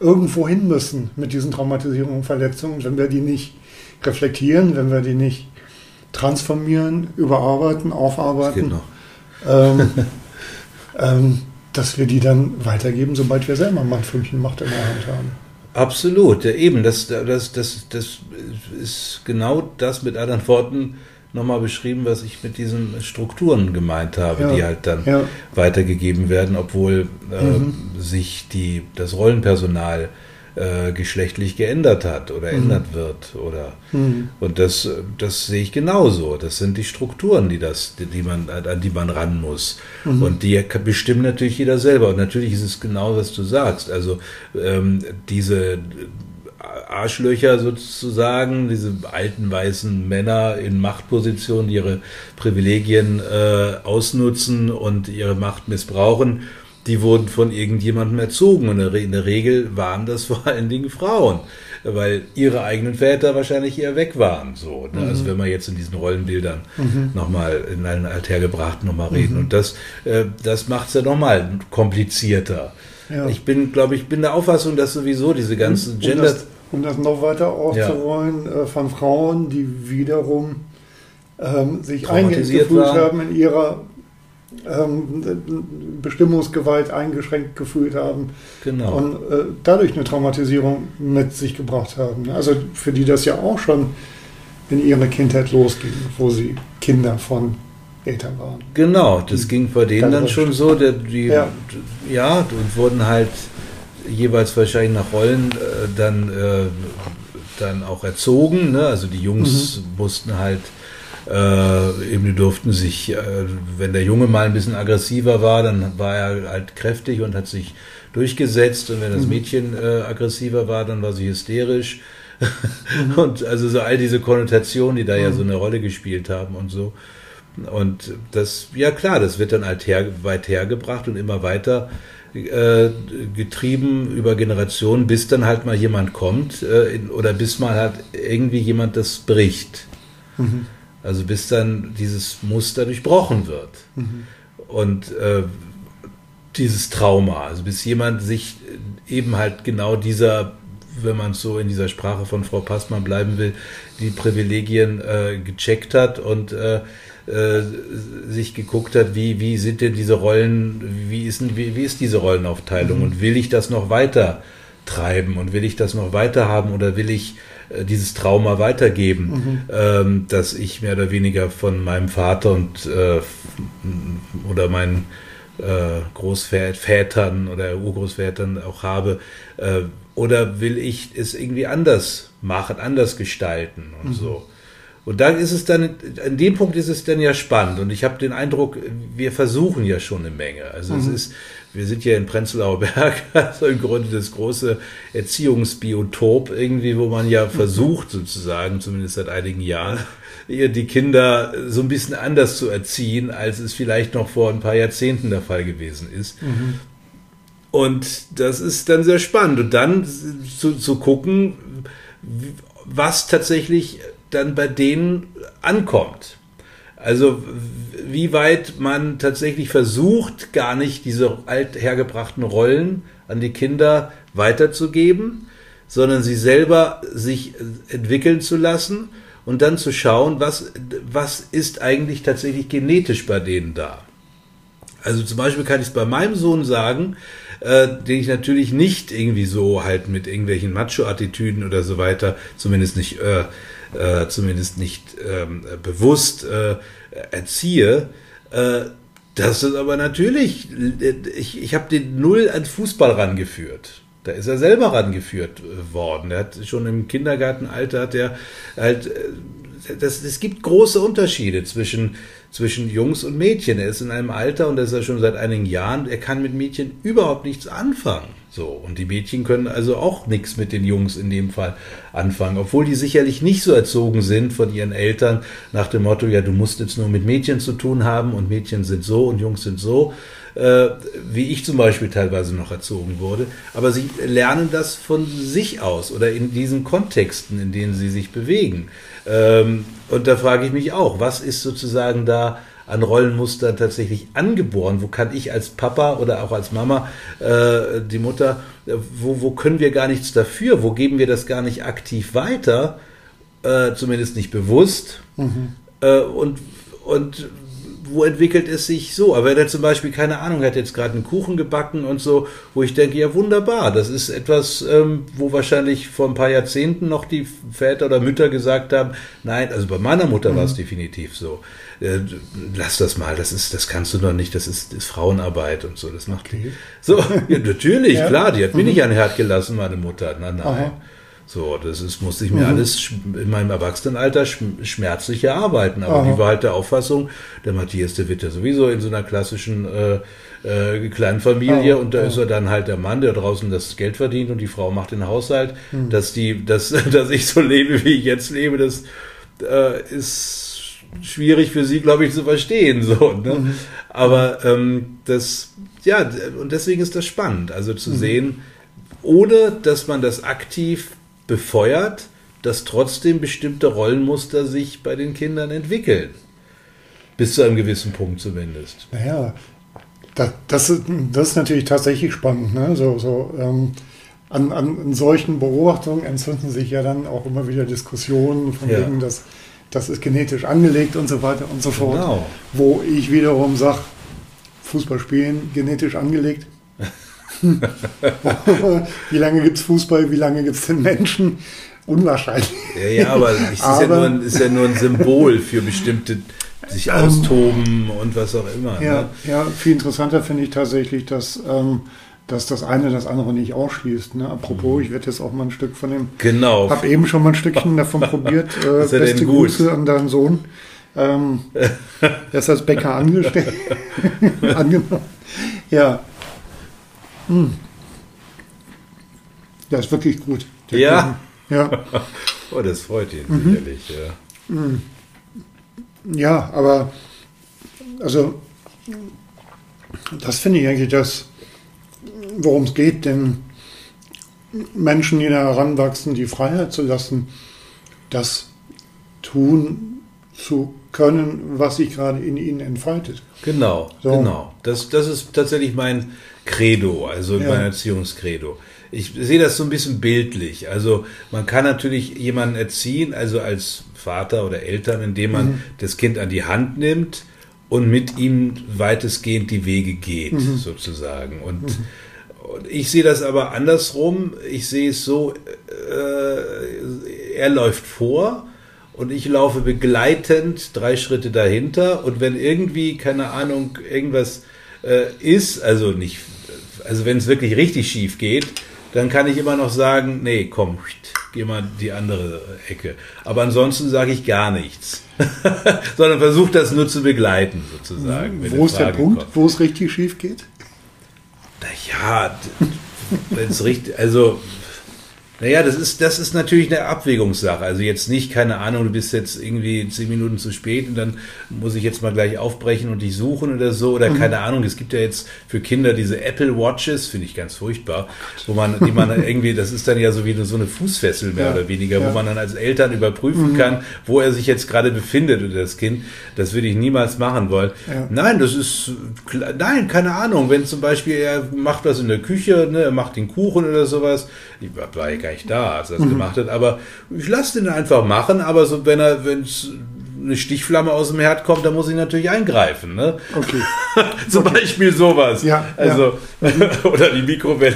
irgendwo hin müssen mit diesen Traumatisierungen und Verletzungen, wenn wir die nicht reflektieren, wenn wir die nicht transformieren, überarbeiten, aufarbeiten. Genau. Ähm, ähm, dass wir die dann weitergeben, sobald wir selber mal ein Macht in der Hand haben. Absolut, ja, eben, das, das, das, das ist genau das mit anderen Worten nochmal beschrieben, was ich mit diesen Strukturen gemeint habe, Ja, die halt dann ja. weitergegeben werden, obwohl äh, Mhm. sich die, das Rollenpersonal äh, geschlechtlich geändert hat oder ändert wird. Oder, Mhm. Und das, das sehe ich genauso. Das sind die Strukturen, die, das, die, man, an die man ran muss. Mhm. Und die bestimmen natürlich jeder selber. Und natürlich ist es genau, was du sagst. Also ähm, diese Arschlöcher sozusagen, diese alten weißen Männer in Machtpositionen, die ihre Privilegien äh, ausnutzen und ihre Macht missbrauchen, die wurden von irgendjemandem erzogen. Und in der Regel waren das vor allen Dingen Frauen, weil ihre eigenen Väter wahrscheinlich eher weg waren. So, ne? Also wenn wir jetzt in diesen Rollenbildern nochmal in einen Althergebrachten nochmal reden. Und das, äh, das macht es ja nochmal komplizierter. Ja. Ich bin, glaube ich, bin der Auffassung, dass sowieso diese ganzen um, Gender... das, um das noch weiter aufzurollen, äh, von Frauen, die wiederum ähm, sich eingefühlt haben in ihrer ähm, Bestimmungsgewalt eingeschränkt gefühlt haben Genau. und äh, dadurch eine Traumatisierung mit sich gebracht haben. Also für die das ja auch schon in ihrer Kindheit losging, wo sie Kinder von Eltern waren. Genau, das ging bei denen Ganz dann schon so, der, die, ja. Ja. und wurden halt jeweils wahrscheinlich nach Rollen äh, dann, äh, dann auch erzogen. Ne? Also die Jungs mussten halt äh, eben, die durften sich, äh, wenn der Junge mal ein bisschen aggressiver war, dann war er halt kräftig und hat sich durchgesetzt. Und wenn das Mädchen äh, aggressiver war, dann war sie hysterisch. und also so all diese Konnotationen, die da ja so eine Rolle gespielt haben und so. Und das, ja klar, das wird dann halt her, weit hergebracht und immer weiter äh, getrieben über Generationen, bis dann halt mal jemand kommt äh, in, oder bis mal halt irgendwie jemand das bricht. Also bis dann dieses Muster durchbrochen wird. Und äh, dieses Trauma, also bis jemand sich eben halt genau dieser, wenn man so in dieser Sprache von Frau Passmann bleiben will, die Privilegien äh, gecheckt hat und äh, äh, sich geguckt hat, wie, wie sind denn diese Rollen, wie ist, denn, wie, wie ist diese Rollenaufteilung und will ich das noch weiter treiben und will ich das noch weiter haben oder will ich dieses Trauma weitergeben, ähm, dass ich mehr oder weniger von meinem Vater und äh, oder meinen äh, Großvätern oder Urgroßvätern auch habe, äh, oder will ich es irgendwie anders machen, anders gestalten und so. Und da ist es dann, an dem Punkt ist es dann ja spannend. Und ich habe den Eindruck, wir versuchen ja schon eine Menge. Also es ist, wir sind ja in Prenzlauer Berg, also im Grunde das große Erziehungsbiotop irgendwie, wo man ja versucht sozusagen, zumindest seit einigen Jahren, die Kinder so ein bisschen anders zu erziehen, als es vielleicht noch vor ein paar Jahrzehnten der Fall gewesen ist. Und das ist dann sehr spannend. Und dann zu, zu gucken, was tatsächlich dann bei denen ankommt. Also wie weit man tatsächlich versucht, gar nicht diese althergebrachten Rollen an die Kinder weiterzugeben, sondern sie selber sich entwickeln zu lassen und dann zu schauen, was, was ist eigentlich tatsächlich genetisch bei denen da. Also zum Beispiel kann ich es bei meinem Sohn sagen, äh, den ich natürlich nicht irgendwie so halt mit irgendwelchen Macho-Attitüden oder so weiter, zumindest nicht, äh, äh, zumindest nicht ähm, bewusst äh, erziehe. Äh, das ist aber natürlich, ich, ich habe den null an Fußball rangeführt. Da ist er selber rangeführt äh, worden. Er hat schon im Kindergartenalter hat er halt äh, das, es gibt große Unterschiede zwischen, zwischen Jungs und Mädchen. Er ist in einem Alter und das ist er schon seit einigen Jahren, er kann mit Mädchen überhaupt nichts anfangen. So, und die Mädchen können also auch nichts mit den Jungs in dem Fall anfangen, obwohl die sicherlich nicht so erzogen sind von ihren Eltern nach dem Motto, ja, du musst jetzt nur mit Mädchen zu tun haben und Mädchen sind so und Jungs sind so, äh, wie ich zum Beispiel teilweise noch erzogen wurde. Aber sie lernen das von sich aus oder in diesen Kontexten, in denen sie sich bewegen. Ähm, und da frage ich mich auch, was ist sozusagen da an Rollenmustern tatsächlich angeboren? Wo kann ich als Papa oder auch als Mama, äh, die Mutter, äh, wo, wo können wir gar nichts dafür? Wo geben wir das gar nicht aktiv weiter? Äh, zumindest nicht bewusst. Äh, und, und wo entwickelt es sich so? Aber wenn er zum Beispiel, keine Ahnung, hat jetzt gerade einen Kuchen gebacken und so, wo ich denke, ja wunderbar, das ist etwas, ähm, wo wahrscheinlich vor ein paar Jahrzehnten noch die Väter oder Mütter gesagt haben, nein, also bei meiner Mutter war es definitiv so. Äh, lass das mal, das ist, das kannst du doch nicht, das ist, ist Frauenarbeit und so. Das macht Okay. so, ja, natürlich, Ja. klar, die hat mir nicht an den Herd gelassen, meine Mutter. Nein, nein. Aha. So, das ist, musste ich mir alles sch- in meinem Erwachsenenalter schm- schmerzlich erarbeiten. Aber Aha. die war halt der Auffassung, der Matthias, der wird ja sowieso in so einer klassischen äh, äh, kleinen Familie und da aha. ist er dann halt der Mann, der draußen das Geld verdient und die Frau macht den Haushalt. Hm. Dass die, dass, dass ich so lebe, wie ich jetzt lebe, das äh, ist schwierig für sie, glaube ich, zu verstehen. So, ne? Mhm. Aber ähm, das, ja, und deswegen ist das spannend, also Mhm. zu sehen, ohne dass man das aktiv befeuert, dass trotzdem bestimmte Rollenmuster sich bei den Kindern entwickeln. Bis zu einem gewissen Punkt zumindest. Naja, das, das, ist, das ist natürlich tatsächlich spannend. Ne? So, so, ähm, an, an solchen Beobachtungen entzünden sich ja dann auch immer wieder Diskussionen von Ja. wegen, dass das ist genetisch angelegt und so weiter und so fort. Genau. Wo ich wiederum sage, Fußball spielen genetisch angelegt. wie lange gibt es Fußball, wie lange gibt es den Menschen? Unwahrscheinlich. Ja, ja, aber es ist, ja Aber- nur ein, ist ja nur ein Symbol für bestimmte sich austoben und was auch immer. Ja, Ne? ja viel interessanter finde ich tatsächlich, dass, ähm, dass das eine das andere nicht ausschließt. Ne? Apropos, ich werde jetzt auch mal ein Stück von dem, Genau. habe eben schon mal ein Stückchen davon probiert. Äh, Ist er beste gut? Grüße an deinen Sohn. Ähm, der ist als Bäcker angestellt. angenommen. Ja. Hm. Ja, ist wirklich gut. Der Ja? Kuchen. Ja. Oh, das freut ihn Mhm. sicherlich. Ja. Ja, aber also das finde ich eigentlich das, worum es geht, den Menschen, die da heranwachsen, die Freiheit zu lassen, das tun zu können, was sich gerade in ihnen entfaltet. Genau, So. genau. Das, das ist tatsächlich mein Credo, also Ja. mein Erziehungskredo. Ich sehe das so ein bisschen bildlich. Also man kann natürlich jemanden erziehen, also als Vater oder Eltern, indem man Mhm. das Kind an die Hand nimmt und mit ihm weitestgehend die Wege geht, Mhm. sozusagen. Und, und ich sehe das aber andersrum. Ich sehe es so, äh, er läuft vor und ich laufe begleitend drei Schritte dahinter und wenn irgendwie, keine Ahnung, irgendwas äh, ist, also nicht, also wenn es wirklich richtig schief geht, dann kann ich immer noch sagen, nee, komm, geh mal die andere Ecke. Aber ansonsten sage ich gar nichts. Sondern versuche das nur zu begleiten, sozusagen. Wo ist der Punkt, kommt. wo es richtig schief geht? Naja, wenn es richtig, also, naja, das ist, das ist natürlich eine Abwägungssache. Also jetzt nicht, keine Ahnung, du bist jetzt irgendwie zehn Minuten zu spät und dann muss ich jetzt mal gleich aufbrechen und dich suchen oder so. Oder keine Ahnung, es gibt ja jetzt für Kinder diese Apple Watches, finde ich ganz furchtbar, wo man, die man irgendwie, das ist dann ja so wie so eine Fußfessel mehr Ja, oder weniger, ja. wo man dann als Eltern überprüfen kann, wo er sich jetzt gerade befindet oder das Kind. Das würde ich niemals machen wollen. Ja. Nein, das ist nein, keine Ahnung. Wenn zum Beispiel er macht was in der Küche, ne, er macht den Kuchen oder sowas. Ich war, war ja gar nicht da, als er das gemacht hat, aber ich lasse den einfach machen. Aber so, wenn er, wenn es eine Stichflamme aus dem Herd kommt, dann muss ich natürlich eingreifen. Ne? Okay. Zum Beispiel sowas. Ja, also, oder die Mikrowelle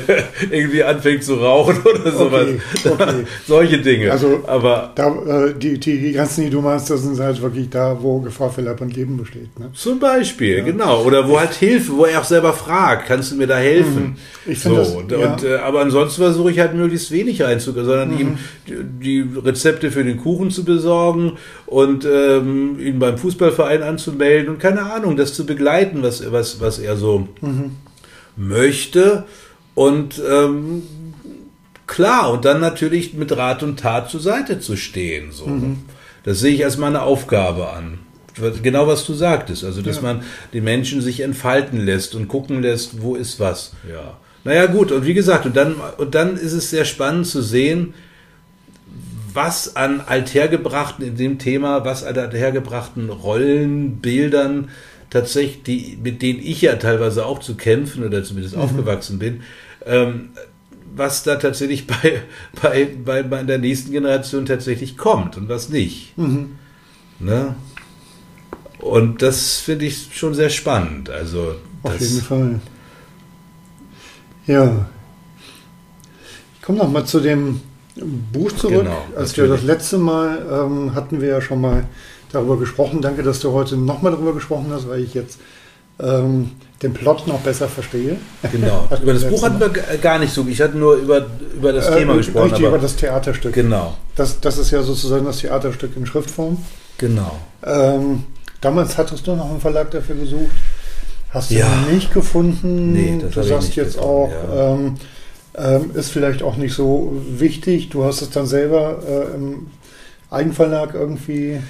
irgendwie anfängt zu rauchen oder sowas. okay. Solche Dinge. Also- aber Da, äh, die, die, ganzen, die du meinst, das sind halt wirklich da, wo Gefahr für Leib und Leben besteht. Ne? Zum Beispiel, genau. Oder wo halt Hilfe, wo er auch selber fragt, kannst du mir da helfen? Ich finde das- und, ja. äh, aber ansonsten versuche ich halt möglichst wenig reinzugehen, sondern Mhm. ihm die, die Rezepte für den Kuchen zu besorgen und ähm, ihn beim Fußballverein anzumelden und keine Ahnung, das zu begleiten, was, was, was er so Mhm. möchte. Und ähm, klar, und dann natürlich mit Rat und Tat zur Seite zu stehen. So. Mhm. Das sehe ich als meine Aufgabe an. Genau was du sagtest, also dass man die Menschen sich entfalten lässt und gucken lässt, wo ist was. Ja. Naja gut, und wie gesagt, und dann, und dann ist es sehr spannend zu sehen, was an althergebrachten, in dem Thema, was an althergebrachten Rollen, Bildern tatsächlich, die, mit denen ich ja teilweise auch zu kämpfen oder zumindest aufgewachsen bin, ähm, was da tatsächlich bei, bei, bei, bei der nächsten Generation tatsächlich kommt und was nicht. Ne? Und das finde ich schon sehr spannend. Also Auf jeden Fall. Ja. Ich komme noch mal zu dem Buch zurück. Genau, Als wir das letzte Mal ähm, hatten wir ja schon mal darüber gesprochen. Danke, dass du heute noch mal darüber gesprochen hast, weil ich jetzt ähm, den Plot noch besser verstehe. Genau. Über das Buch hatten wir gar nicht so. Ich hatte nur über, über das Äh, Thema gesprochen. Richtig, über das Theaterstück. genau, Das, das ist ja sozusagen das Theaterstück in Schriftform. genau. Ähm, damals hattest du noch einen Verlag dafür gesucht. Hast du Ja. nicht gefunden. Nee, das du hab ich sagst nicht jetzt gefunden, auch, ja. ähm, ähm, ist vielleicht auch nicht so wichtig. Du hast es dann selber äh, im Eigenverlag irgendwie äh,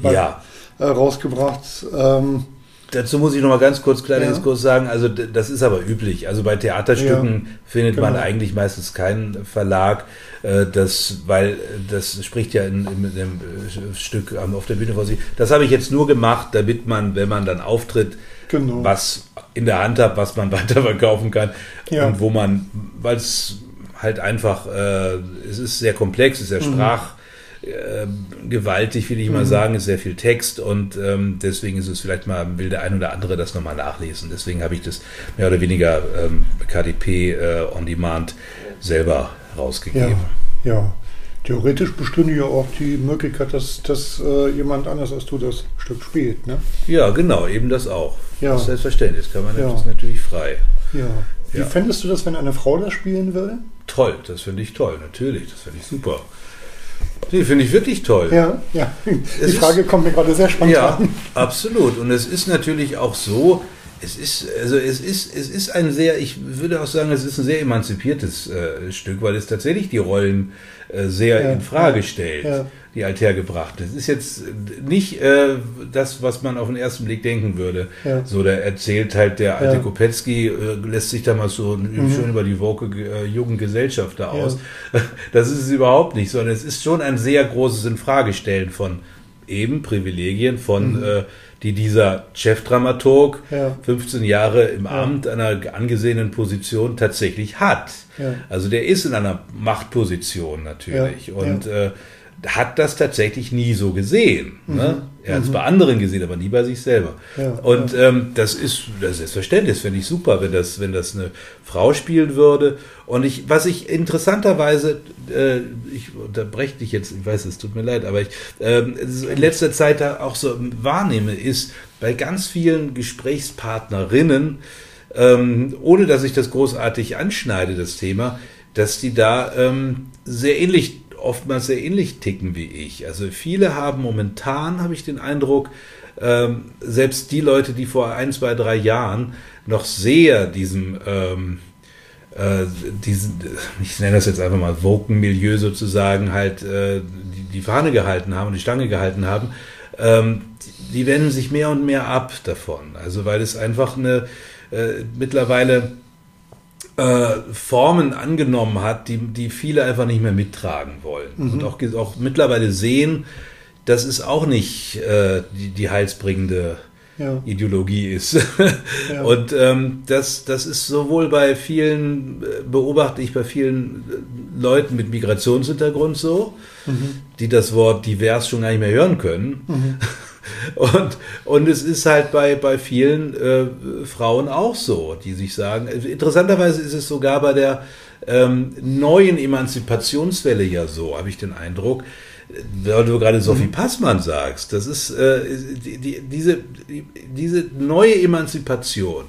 bei, Ja. äh, rausgebracht. Ähm, Dazu muss ich noch mal ganz kurz kleinen Ja. Diskurs sagen. Also das ist aber üblich. Also bei Theaterstücken findet man genau. eigentlich meistens keinen Verlag, äh, das, weil das spricht ja in, in dem äh, Stück auf der Bühne vor sich. Das habe ich jetzt nur gemacht, damit man, wenn man dann auftritt, genau. was in der Hand hat, was man weiterverkaufen kann Ja. und wo man, weil es halt einfach, äh, es ist sehr komplex, es ist sehr Mhm. sprach äh, will ich mal sagen, ist sehr viel Text und ähm, deswegen ist es vielleicht mal, will der ein oder andere das nochmal nachlesen. Deswegen habe ich das mehr oder weniger ähm, KDP äh, on Demand selber ja, rausgegeben. ja. Theoretisch bestünde ja auch die Möglichkeit, dass, dass äh, jemand anders als du das Stück spielt. Ne? Ja, genau, eben das auch. Ja. Das ist selbstverständlich, das kann man Ja. das ist natürlich frei. Ja. Wie Ja. fändest du das, wenn eine Frau das spielen würde? Toll, das finde ich toll, natürlich, das finde ich super. Die finde ich wirklich toll. Ja, ja. Es Die Frage kommt mir gerade sehr Ja, spontan. absolut. Und es ist natürlich auch so, es ist, also es ist, es ist ein sehr, ich würde auch sagen, es ist ein sehr emanzipiertes äh, Stück, weil es tatsächlich die Rollen sehr Ja, in Frage ja, stellt, ja. die althergebracht. Es ist jetzt nicht äh, das, was man auf den ersten Blick denken würde. So, da erzählt halt der alte Ja. Mhm. Kopetzky, äh, lässt sich da mal so schön über die woke äh, Jugendgesellschaft da aus. Das ist es überhaupt nicht, sondern es ist schon ein sehr großes Infragestellen von eben Privilegien von äh, die dieser Chefdramaturg. Ja. 15 Jahre im Amt einer angesehenen Position tatsächlich hat. Ja. Also der ist in einer Machtposition natürlich und Äh, hat das tatsächlich nie so gesehen. Ne? Er hat es bei anderen gesehen, aber nie bei sich selber. Mhm. Ja, und Ähm, das ist das ist selbstverständlich, das finde ich super, wenn das, wenn das eine Frau spielen würde. Und ich, was ich interessanterweise, äh, ich unterbreche dich jetzt, ich weiß, es tut mir leid, aber ich es in letzter Zeit da auch so wahrnehme, ist bei ganz vielen Gesprächspartnerinnen, ähm, ohne dass ich das großartig anschneide, das Thema, dass die da ähm, sehr ähnlich, oftmals sehr ähnlich ticken wie ich. Also viele haben momentan, habe ich den Eindruck, ähm, selbst die Leute, die vor ein, zwei, drei Jahren noch sehr diesem, ähm, äh, diesen, ich nenne das jetzt einfach mal Woken-Milieu sozusagen, halt äh, die, die Fahne gehalten haben und die Stange gehalten haben, ähm, die, wenden sich mehr und mehr ab davon. Also weil es einfach eine äh, mittlerweile äh, Formen angenommen hat, die, die viele einfach nicht mehr mittragen wollen. Und auch, auch mittlerweile sehen, dass es auch nicht äh, die, die heilsbringende Ja. Ideologie ist. Ja. Und ähm, das, das ist sowohl bei vielen, äh, beobachte ich bei vielen äh, Leuten mit Migrationshintergrund so, die das Wort divers schon gar nicht mehr hören können. Und, und es ist halt bei, bei vielen äh, Frauen auch so, die sich sagen, also interessanterweise ist es sogar bei der ähm, neuen Emanzipationswelle ja so, habe ich den Eindruck, weil du gerade Sophie Passmann sagst, das ist äh, die, die, diese, die, diese neue Emanzipation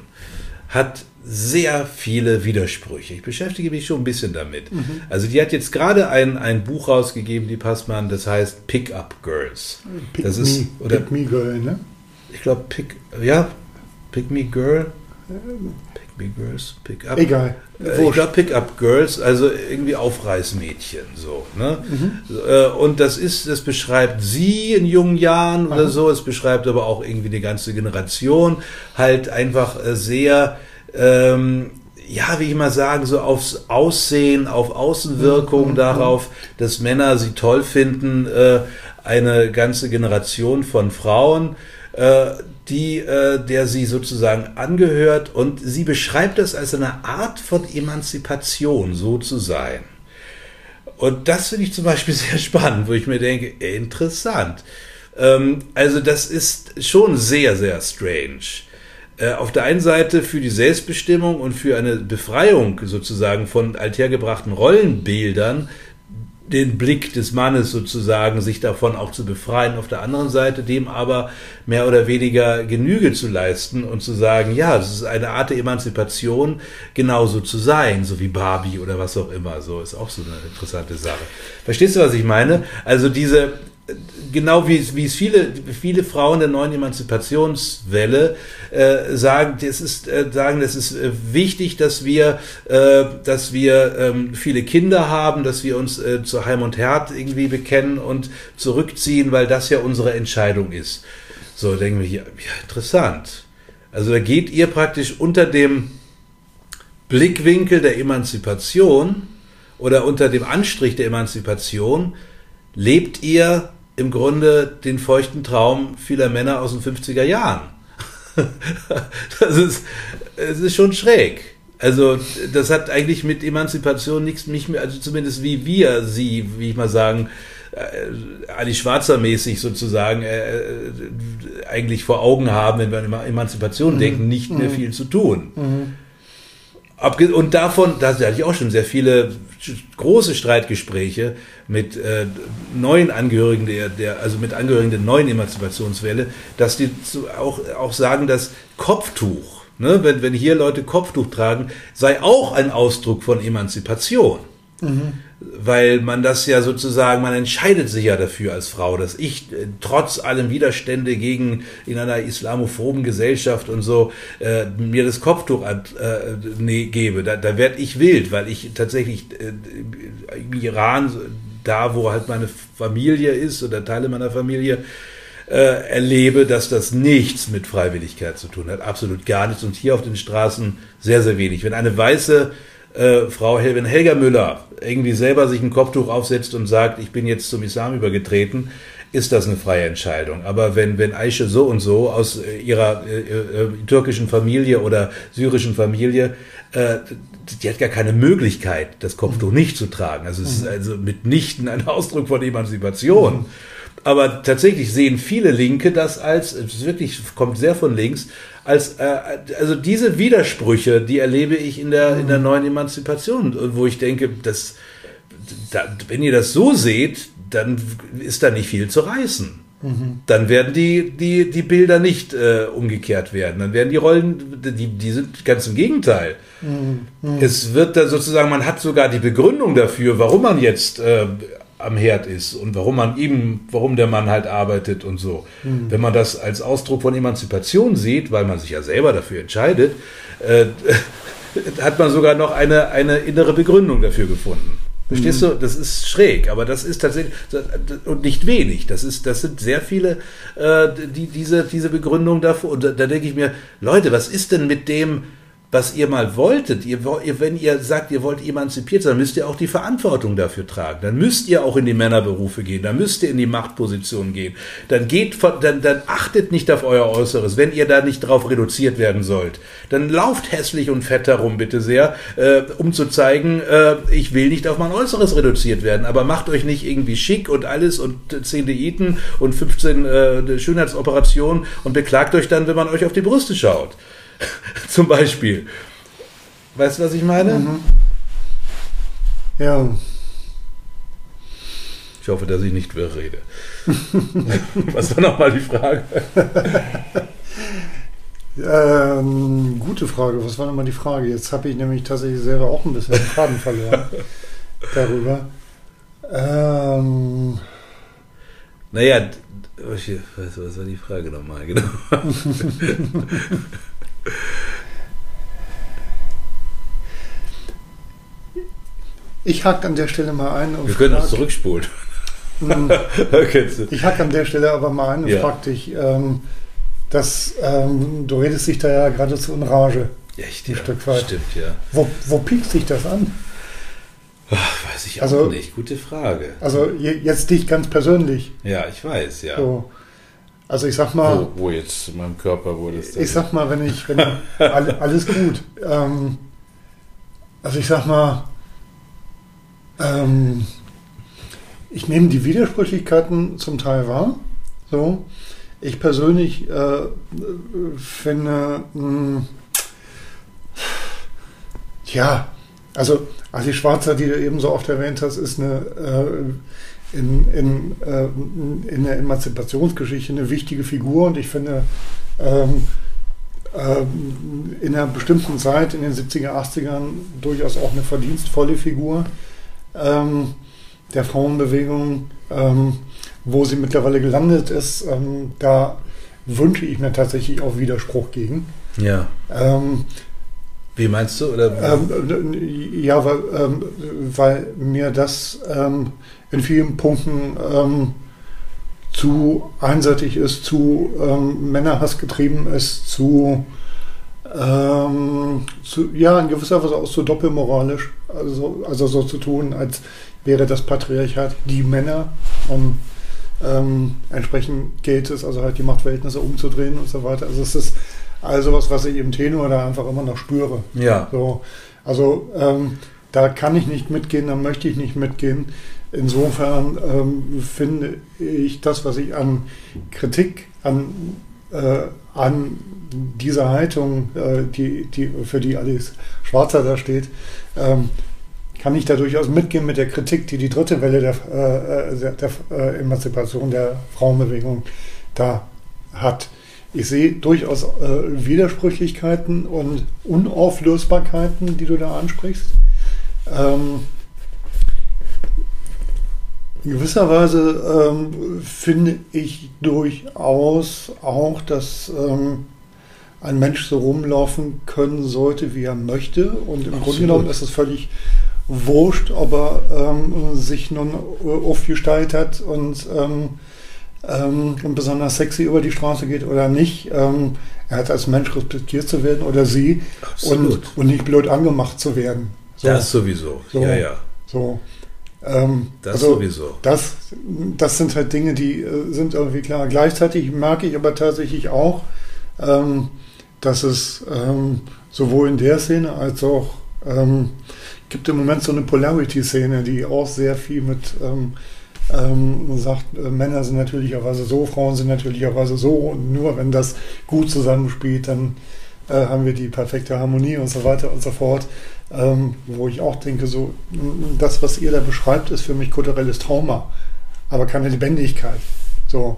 hat sehr viele Widersprüche. Ich beschäftige mich schon ein bisschen damit. Also die hat jetzt gerade ein, ein Buch rausgegeben, die Passmann, das heißt Pick Up Girls. Pick das me, ist, oder Pick me girl, ne? ich glaube, Pick, ja, Pick Me Girl, Pick Me Girls, Pick Up. Egal. Äh, Ich glaube Pick-up Girls, also irgendwie Aufreißmädchen, so. Ne? Äh, Und das ist, das beschreibt sie in jungen Jahren oder so. Es beschreibt aber auch irgendwie eine ganze Generation, halt einfach äh, sehr, ähm, ja, wie ich mal sagen, so aufs Aussehen, auf Außenwirkung darauf, dass Männer sie toll finden, äh, eine ganze Generation von Frauen, äh, die, äh, der sie sozusagen angehört und sie beschreibt das als eine Art von Emanzipation, so zu sein. Und das finde ich zum Beispiel sehr spannend, wo ich mir denke, interessant. Ähm, also das ist schon sehr, sehr strange. Äh, auf der einen Seite für die Selbstbestimmung und für eine Befreiung sozusagen von althergebrachten Rollenbildern, den Blick des Mannes sozusagen, sich davon auch zu befreien, auf der anderen Seite dem aber mehr oder weniger Genüge zu leisten und zu sagen, ja, das ist eine Art der Emanzipation, genauso zu sein, so wie Barbie oder was auch immer. So ist auch so eine interessante Sache. Verstehst du, was ich meine? Also diese, genau wie wie es viele, viele Frauen der neuen Emanzipationswelle äh, sagen, es ist, äh, sagen, es ist äh, wichtig, dass wir, äh, dass wir ähm, viele Kinder haben, dass wir uns äh, zu Heim und Herd irgendwie bekennen und zurückziehen, weil das ja unsere Entscheidung ist. So denken wir hier, ja, interessant. Also da geht ihr praktisch unter dem Blickwinkel der Emanzipation oder unter dem Anstrich der Emanzipation lebt ihr im Grunde den feuchten Traum vieler Männer aus den 50er Jahren. das ist, es ist schon schräg. Also, das hat eigentlich mit Emanzipation nichts, nicht mehr, also zumindest wie wir sie, wie ich mal sagen, äh, Ali Schwarzer mäßig sozusagen äh, äh, eigentlich vor Augen haben, wenn wir an Emanzipation mhm. denken, nicht mehr mhm. viel zu tun. Mhm. Und davon, da hatte ich auch schon sehr viele große Streitgespräche mit äh, neuen Angehörigen der, der, also mit Angehörigen der neuen Emanzipationswelle, dass die auch, auch sagen, dass Kopftuch, ne, wenn, wenn hier Leute Kopftuch tragen, sei auch ein Ausdruck von Emanzipation. Mhm weil man das ja sozusagen, man entscheidet sich ja dafür als Frau, dass ich äh, trotz allem Widerstände gegen in einer islamophoben Gesellschaft und so äh, mir das Kopftuch äh, nee, gebe. Da, da werde ich wild, weil ich tatsächlich äh, im Iran, da wo halt meine Familie ist oder Teile meiner Familie, äh, erlebe, dass das nichts mit Freiwilligkeit zu tun hat. Absolut gar nichts. Und hier auf den Straßen sehr, sehr wenig. Wenn eine weiße äh, Frau Helga Müller irgendwie selber sich ein Kopftuch aufsetzt und sagt, ich bin jetzt zum Islam übergetreten, ist das eine freie Entscheidung. Aber wenn, wenn Aische so und so aus äh, ihrer äh, äh, türkischen Familie oder syrischen Familie, äh, die hat gar keine Möglichkeit, das Kopftuch mhm. nicht zu tragen. Also es ist mhm. also mitnichten ein Ausdruck von Emanzipation. Aber tatsächlich sehen viele Linke das als, es wirklich kommt sehr von links, als äh, also diese Widersprüche, die erlebe ich in der in der mhm. neuen Emanzipation, wo ich denke, dass da, wenn ihr das so seht, dann ist da nicht viel zu reißen. Mhm. Dann werden die, die, die Bilder nicht äh, umgekehrt werden. Dann werden die Rollen, die, die sind ganz im Gegenteil. Mhm. Mhm. Es wird da sozusagen, man hat sogar die Begründung dafür, warum man jetzt äh, am Herd ist und warum man ihm, warum der Mann halt arbeitet und so. Mhm. Wenn man das als Ausdruck von Emanzipation sieht, weil man sich ja selber dafür entscheidet, äh, hat man sogar noch eine, eine innere Begründung dafür gefunden. Verstehst mhm. du? Das ist schräg, aber das ist tatsächlich und nicht wenig. Das ist, das sind sehr viele, äh, die diese diese Begründung dafür. Und da, da denke ich mir, Leute, was ist denn mit dem? Was ihr mal wolltet, ihr, wenn ihr sagt, ihr wollt emanzipiert sein, müsst ihr auch die Verantwortung dafür tragen. Dann müsst ihr auch in die Männerberufe gehen, dann müsst ihr in die Machtposition gehen. Dann geht, dann, dann achtet nicht auf euer Äußeres, wenn ihr da nicht drauf reduziert werden sollt. Dann lauft hässlich und fett herum, bitte sehr, äh, um zu zeigen, äh, ich will nicht auf mein Äußeres reduziert werden. Aber macht euch nicht irgendwie schick und alles und 10 Diäten und 15 äh, Schönheitsoperationen und beklagt euch dann, wenn man euch auf die Brüste schaut. Zum Beispiel. Weißt du, was ich meine? Mhm. Ja. Ich hoffe, dass ich nicht wirr rede. was war nochmal die Frage? ähm, gute Frage. Was war nochmal die Frage? Jetzt habe ich nämlich tatsächlich selber auch ein bisschen den Faden verloren darüber. Ähm, naja, was, was war die Frage nochmal? Genau. Ich hack an der Stelle mal ein. Wir können das zurückspulen. Mhm. ich hack an der Stelle aber mal ein und ja. frag dich, ähm, dass, ähm, du redest dich da ja geradezu in Rage. Echt, ein ja, Stück weit. Stimmt, ja. Wo, wo piekt sich das an? Ach, weiß ich also, auch nicht. Gute Frage. Also jetzt dich ganz persönlich. Ja, ich weiß, ja. So. Also ich sag mal. Wo, wo jetzt in meinem Körper wurde es Ich sag mal, wenn ich, wenn alles gut. Ähm, also ich sag mal, ähm, ich nehme die Widersprüchlichkeiten zum Teil wahr. So. Ich persönlich äh, finde, mh, ja, also Assi Schwarzer, die du eben so oft erwähnt hast, ist eine äh, in, in, äh, in der Emanzipationsgeschichte eine wichtige Figur und ich finde, ähm, ähm, in einer bestimmten Zeit, in den 70er, 80ern, durchaus auch eine verdienstvolle Figur ähm, der Frauenbewegung. Ähm, wo sie mittlerweile gelandet ist, ähm, da wünsche ich mir tatsächlich auch Widerspruch gegen. Ja. Wie meinst du? Oder? Ähm, ja, weil, ähm, weil, mir das ähm, in vielen Punkten ähm, zu einseitig ist, zu Männerhass getrieben ist, zu, zu, ja, in gewisser Weise auch so doppelmoralisch, also, also so zu tun, als wäre das Patriarchat die Männer. Um, ähm, entsprechend gilt es also halt die Machtverhältnisse umzudrehen und so weiter. Also es ist also was, was ich im Tenor da einfach immer noch spüre. Ja. So, also ähm, da kann ich nicht mitgehen, da möchte ich nicht mitgehen. Insofern ähm, finde ich das, was ich an Kritik an, äh, an dieser Haltung, äh, die, die, für die Alice Schwarzer da steht, ähm, kann ich da durchaus mitgehen mit der Kritik, die die dritte Welle der, äh, der, der äh, Emanzipation der Frauenbewegung da hat. Ich sehe durchaus äh, Widersprüchlichkeiten und Unauflösbarkeiten, die du da ansprichst. Ähm, in gewisser Weise ähm, finde ich durchaus auch, dass ähm, ein Mensch so rumlaufen können sollte, wie er möchte. Und im Absolut. Grunde genommen ist es völlig wurscht, ob er ähm, sich nun aufgestellt hat und, ähm, ähm, besonders sexy über die Straße geht oder nicht. Ähm, er hat als Mensch respektiert zu werden oder sie und, und, nicht blöd angemacht zu werden. So. Das sowieso, so. ja, ja. So. Ähm, das also sowieso. Das, das sind halt Dinge, die äh, sind irgendwie klar. Gleichzeitig merke ich aber tatsächlich auch, ähm, dass es sowohl in der Szene als auch ähm, gibt im Moment so eine Polarity-Szene, die auch sehr viel mit ähm, ähm, sagt, äh, Männer sind natürlicherweise so, Frauen sind natürlicherweise so und nur wenn das gut zusammenspielt, dann äh, haben wir die perfekte Harmonie und so weiter und so fort. Ähm, wo ich auch denke, so das, was ihr da beschreibt, ist für mich kulturelles Trauma, aber keine Lebendigkeit. So,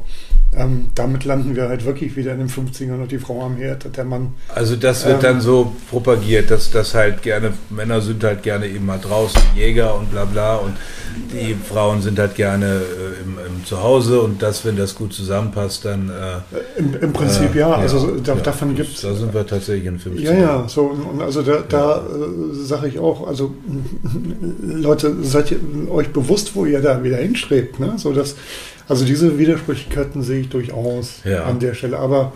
ähm, damit landen wir halt wirklich wieder in den 50ern und die Frau am Herd, der Mann. Also das wird ähm, dann so propagiert, dass das halt gerne, Männer sind halt gerne eben mal draußen, Jäger und bla bla und die Frauen sind halt gerne äh, im, im Zuhause und das, wenn das gut zusammenpasst, dann... Äh, Im, Im, Prinzip äh, ja, also da, ja, davon gibt es... Da sind wir tatsächlich in 50 Ja, ja, so und also da, da äh, sage ich auch, also Leute, seid ihr euch bewusst, wo ihr da wieder hinstrebt, ne? so dass also diese Widersprüchlichkeiten sehe ich durchaus ja. an der Stelle. Aber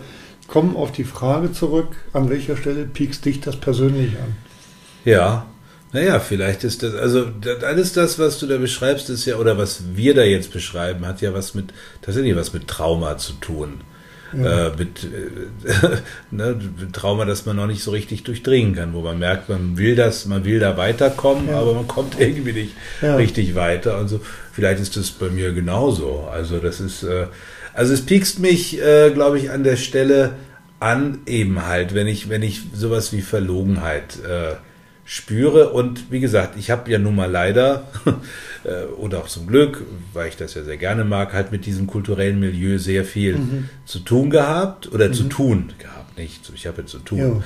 kommen auf die Frage zurück, an welcher Stelle piekst dich das persönlich an? Ja, naja, vielleicht ist das, also alles das, was du da beschreibst, ist ja, oder was wir da jetzt beschreiben, hat ja was mit, tatsächlich was mit Trauma zu tun ja. äh, mit, äh, ne, Trauma, das man noch nicht so richtig durchdringen kann, wo man merkt, man will das, man will da weiterkommen, ja. aber man kommt irgendwie nicht ja. richtig weiter. Und so, vielleicht ist das bei mir genauso. Also das ist, äh, also es piekst mich, äh, glaube ich, an der Stelle an, eben halt, wenn ich, wenn ich sowas wie Verlogenheit äh, spüre. Und wie gesagt, ich habe ja nun mal leider, äh, oder auch zum Glück, weil ich das ja sehr gerne mag, halt mit diesem kulturellen Milieu sehr viel mhm. zu tun gehabt oder mhm. zu tun gehabt, nicht, ich habe zu tun.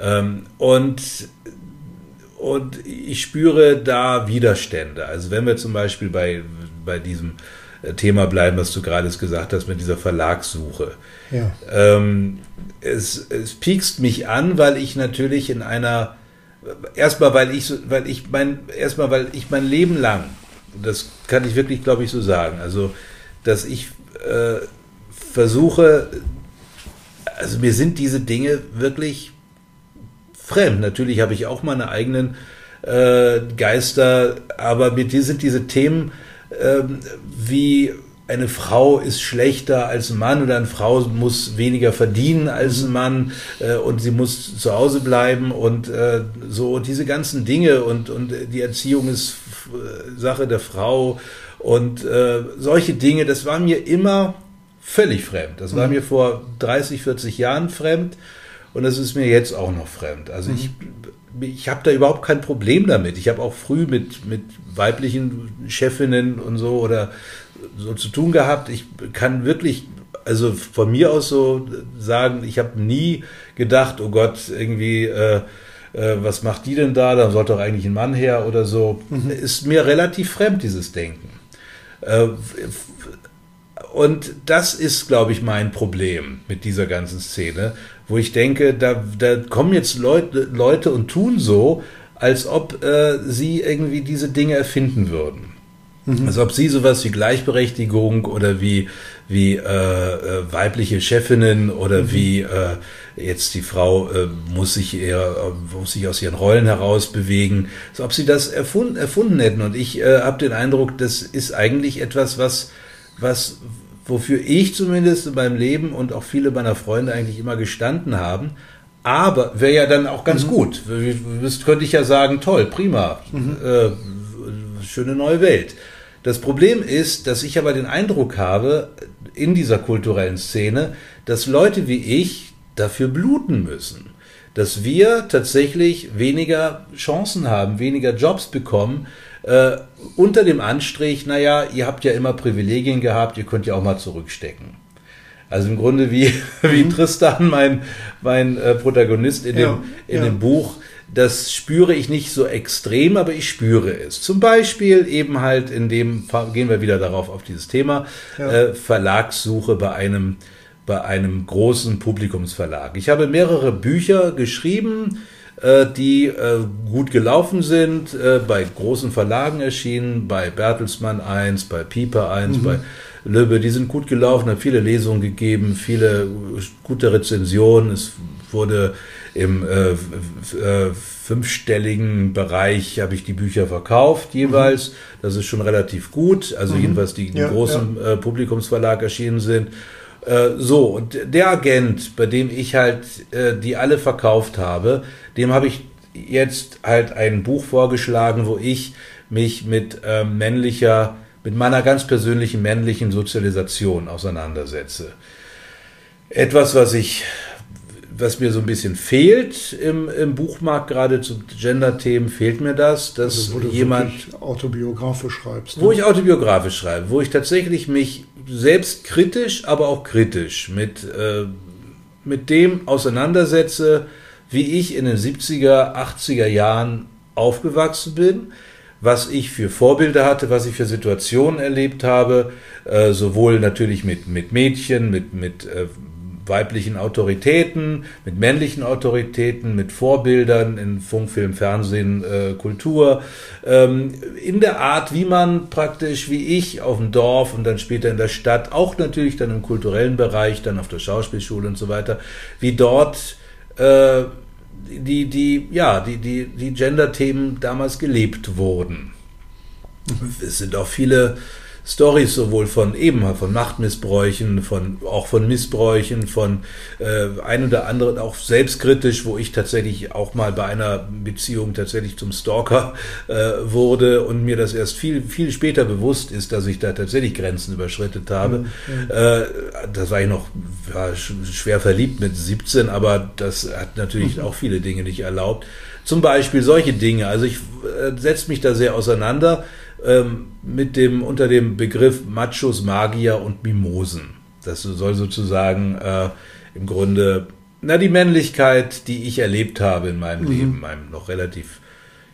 Ähm, und und ich spüre da Widerstände. Also wenn wir zum Beispiel bei, bei diesem äh, Thema bleiben, was du gerade gesagt hast, mit dieser Verlagssuche. Ja. Ähm, es, es piekst mich an, weil ich natürlich in einer erstmal, weil ich, weil ich mein, erstmal, weil ich mein Leben lang, das kann ich wirklich, glaube ich, so sagen, also, dass ich äh, versuche, also mir sind diese Dinge wirklich fremd. Natürlich habe ich auch meine eigenen äh, Geister, aber mir sind diese Themen äh, wie eine Frau ist schlechter als ein Mann oder eine Frau muss weniger verdienen als ein Mann äh, und sie muss zu Hause bleiben und äh, so und diese ganzen Dinge und, und die Erziehung ist Sache der Frau und äh, solche Dinge, das war mir immer völlig fremd. Das war mir vor 30, 40 Jahren fremd und das ist mir jetzt auch noch fremd. Also ich, ich habe da überhaupt kein Problem damit. Ich habe auch früh mit, mit weiblichen Chefinnen und so oder so zu tun gehabt. Ich kann wirklich, also von mir aus so sagen, ich habe nie gedacht, oh Gott, irgendwie, äh, äh, was macht die denn da? Da sollte doch eigentlich ein Mann her oder so. Ist mir relativ fremd, dieses Denken. Äh, und das ist, glaube ich, mein Problem mit dieser ganzen Szene, wo ich denke, da, da kommen jetzt Leute, Leute und tun so, als ob äh, sie irgendwie diese Dinge erfinden würden. Als ob sie sowas wie Gleichberechtigung oder wie, wie äh, äh, weibliche Chefinnen oder wie äh, jetzt die Frau äh, muss sich eher, äh, muss sich aus ihren Rollen heraus bewegen, als ob sie das erfunden, erfunden hätten. Und ich äh, habe den Eindruck, das ist eigentlich etwas, was, was, wofür ich zumindest in meinem Leben und auch viele meiner Freunde eigentlich immer gestanden haben. Aber wäre ja dann auch ganz gut. Das könnte ich ja sagen, toll, prima, äh, schöne neue Welt. Das Problem ist, dass ich aber den Eindruck habe, in dieser kulturellen Szene, dass Leute wie ich dafür bluten müssen. Dass wir tatsächlich weniger Chancen haben, weniger Jobs bekommen, äh, unter dem Anstrich, naja, ihr habt ja immer Privilegien gehabt, ihr könnt ja auch mal zurückstecken. Also im Grunde wie, wie Tristan, mein, mein äh, Protagonist in, Ja, dem, in ja. dem Buch, das spüre ich nicht so extrem, aber ich spüre es. Zum Beispiel eben halt in dem, gehen wir wieder darauf auf dieses Thema, Ja. äh, Verlagssuche bei einem, bei einem großen Publikumsverlag. Ich habe mehrere Bücher geschrieben, äh, die äh, gut gelaufen sind, äh, bei großen Verlagen erschienen, bei Bertelsmann 1, bei Pieper 1, bei Löbe, die sind gut gelaufen, haben viele Lesungen gegeben, viele gute Rezensionen. Es wurde im äh, äh, fünfstelligen Bereich habe ich die Bücher verkauft jeweils. Das ist schon relativ gut. Also jedenfalls die, die Ja, großen äh, Publikumsverlag erschienen sind. Äh, so, und der Agent, bei dem ich halt äh, die alle verkauft habe, dem habe ich jetzt halt ein Buch vorgeschlagen, wo ich mich mit äh, männlicher, mit meiner ganz persönlichen männlichen Sozialisation auseinandersetze. Etwas, was ich, was mir so ein bisschen fehlt im, im Buchmarkt, gerade zu Gender-Themen, fehlt mir das, dass Also, wo du jemand autobiografisch schreibst. wo ne? ich autobiografisch schreibe, wo ich tatsächlich mich selbst kritisch, aber auch kritisch mit, äh, mit dem auseinandersetze, wie ich in den 70er, 80er Jahren aufgewachsen bin, was ich für Vorbilder hatte, was ich für Situationen erlebt habe, äh, sowohl natürlich mit, mit Mädchen, mit, mit äh, weiblichen Autoritäten, mit männlichen Autoritäten, mit Vorbildern in Funk, Film, Fernsehen, äh, Kultur, ähm, in der Art, wie man praktisch, wie ich auf dem Dorf und dann später in der Stadt, auch natürlich dann im kulturellen Bereich, dann auf der Schauspielschule und so weiter, wie dort äh, die, die, ja, die, die, die Gender-Themen damals gelebt wurden. Es sind auch viele Stories sowohl von eben von Machtmissbräuchen, von auch von Missbräuchen, von äh, ein oder anderen auch selbstkritisch, wo ich tatsächlich auch mal bei einer Beziehung tatsächlich zum Stalker äh, wurde und mir das erst viel viel später bewusst ist, dass ich da tatsächlich Grenzen überschritten habe. Äh, das war ich noch sch- schwer verliebt mit 17, aber das hat natürlich auch viele Dinge nicht erlaubt. Zum Beispiel solche Dinge. Also ich äh, setze mich da sehr auseinander ähm, mit dem unter dem Begriff Machos, Magier und Mimosen. Das soll sozusagen äh, im Grunde na die Männlichkeit, die ich erlebt habe in meinem Leben, meinem noch relativ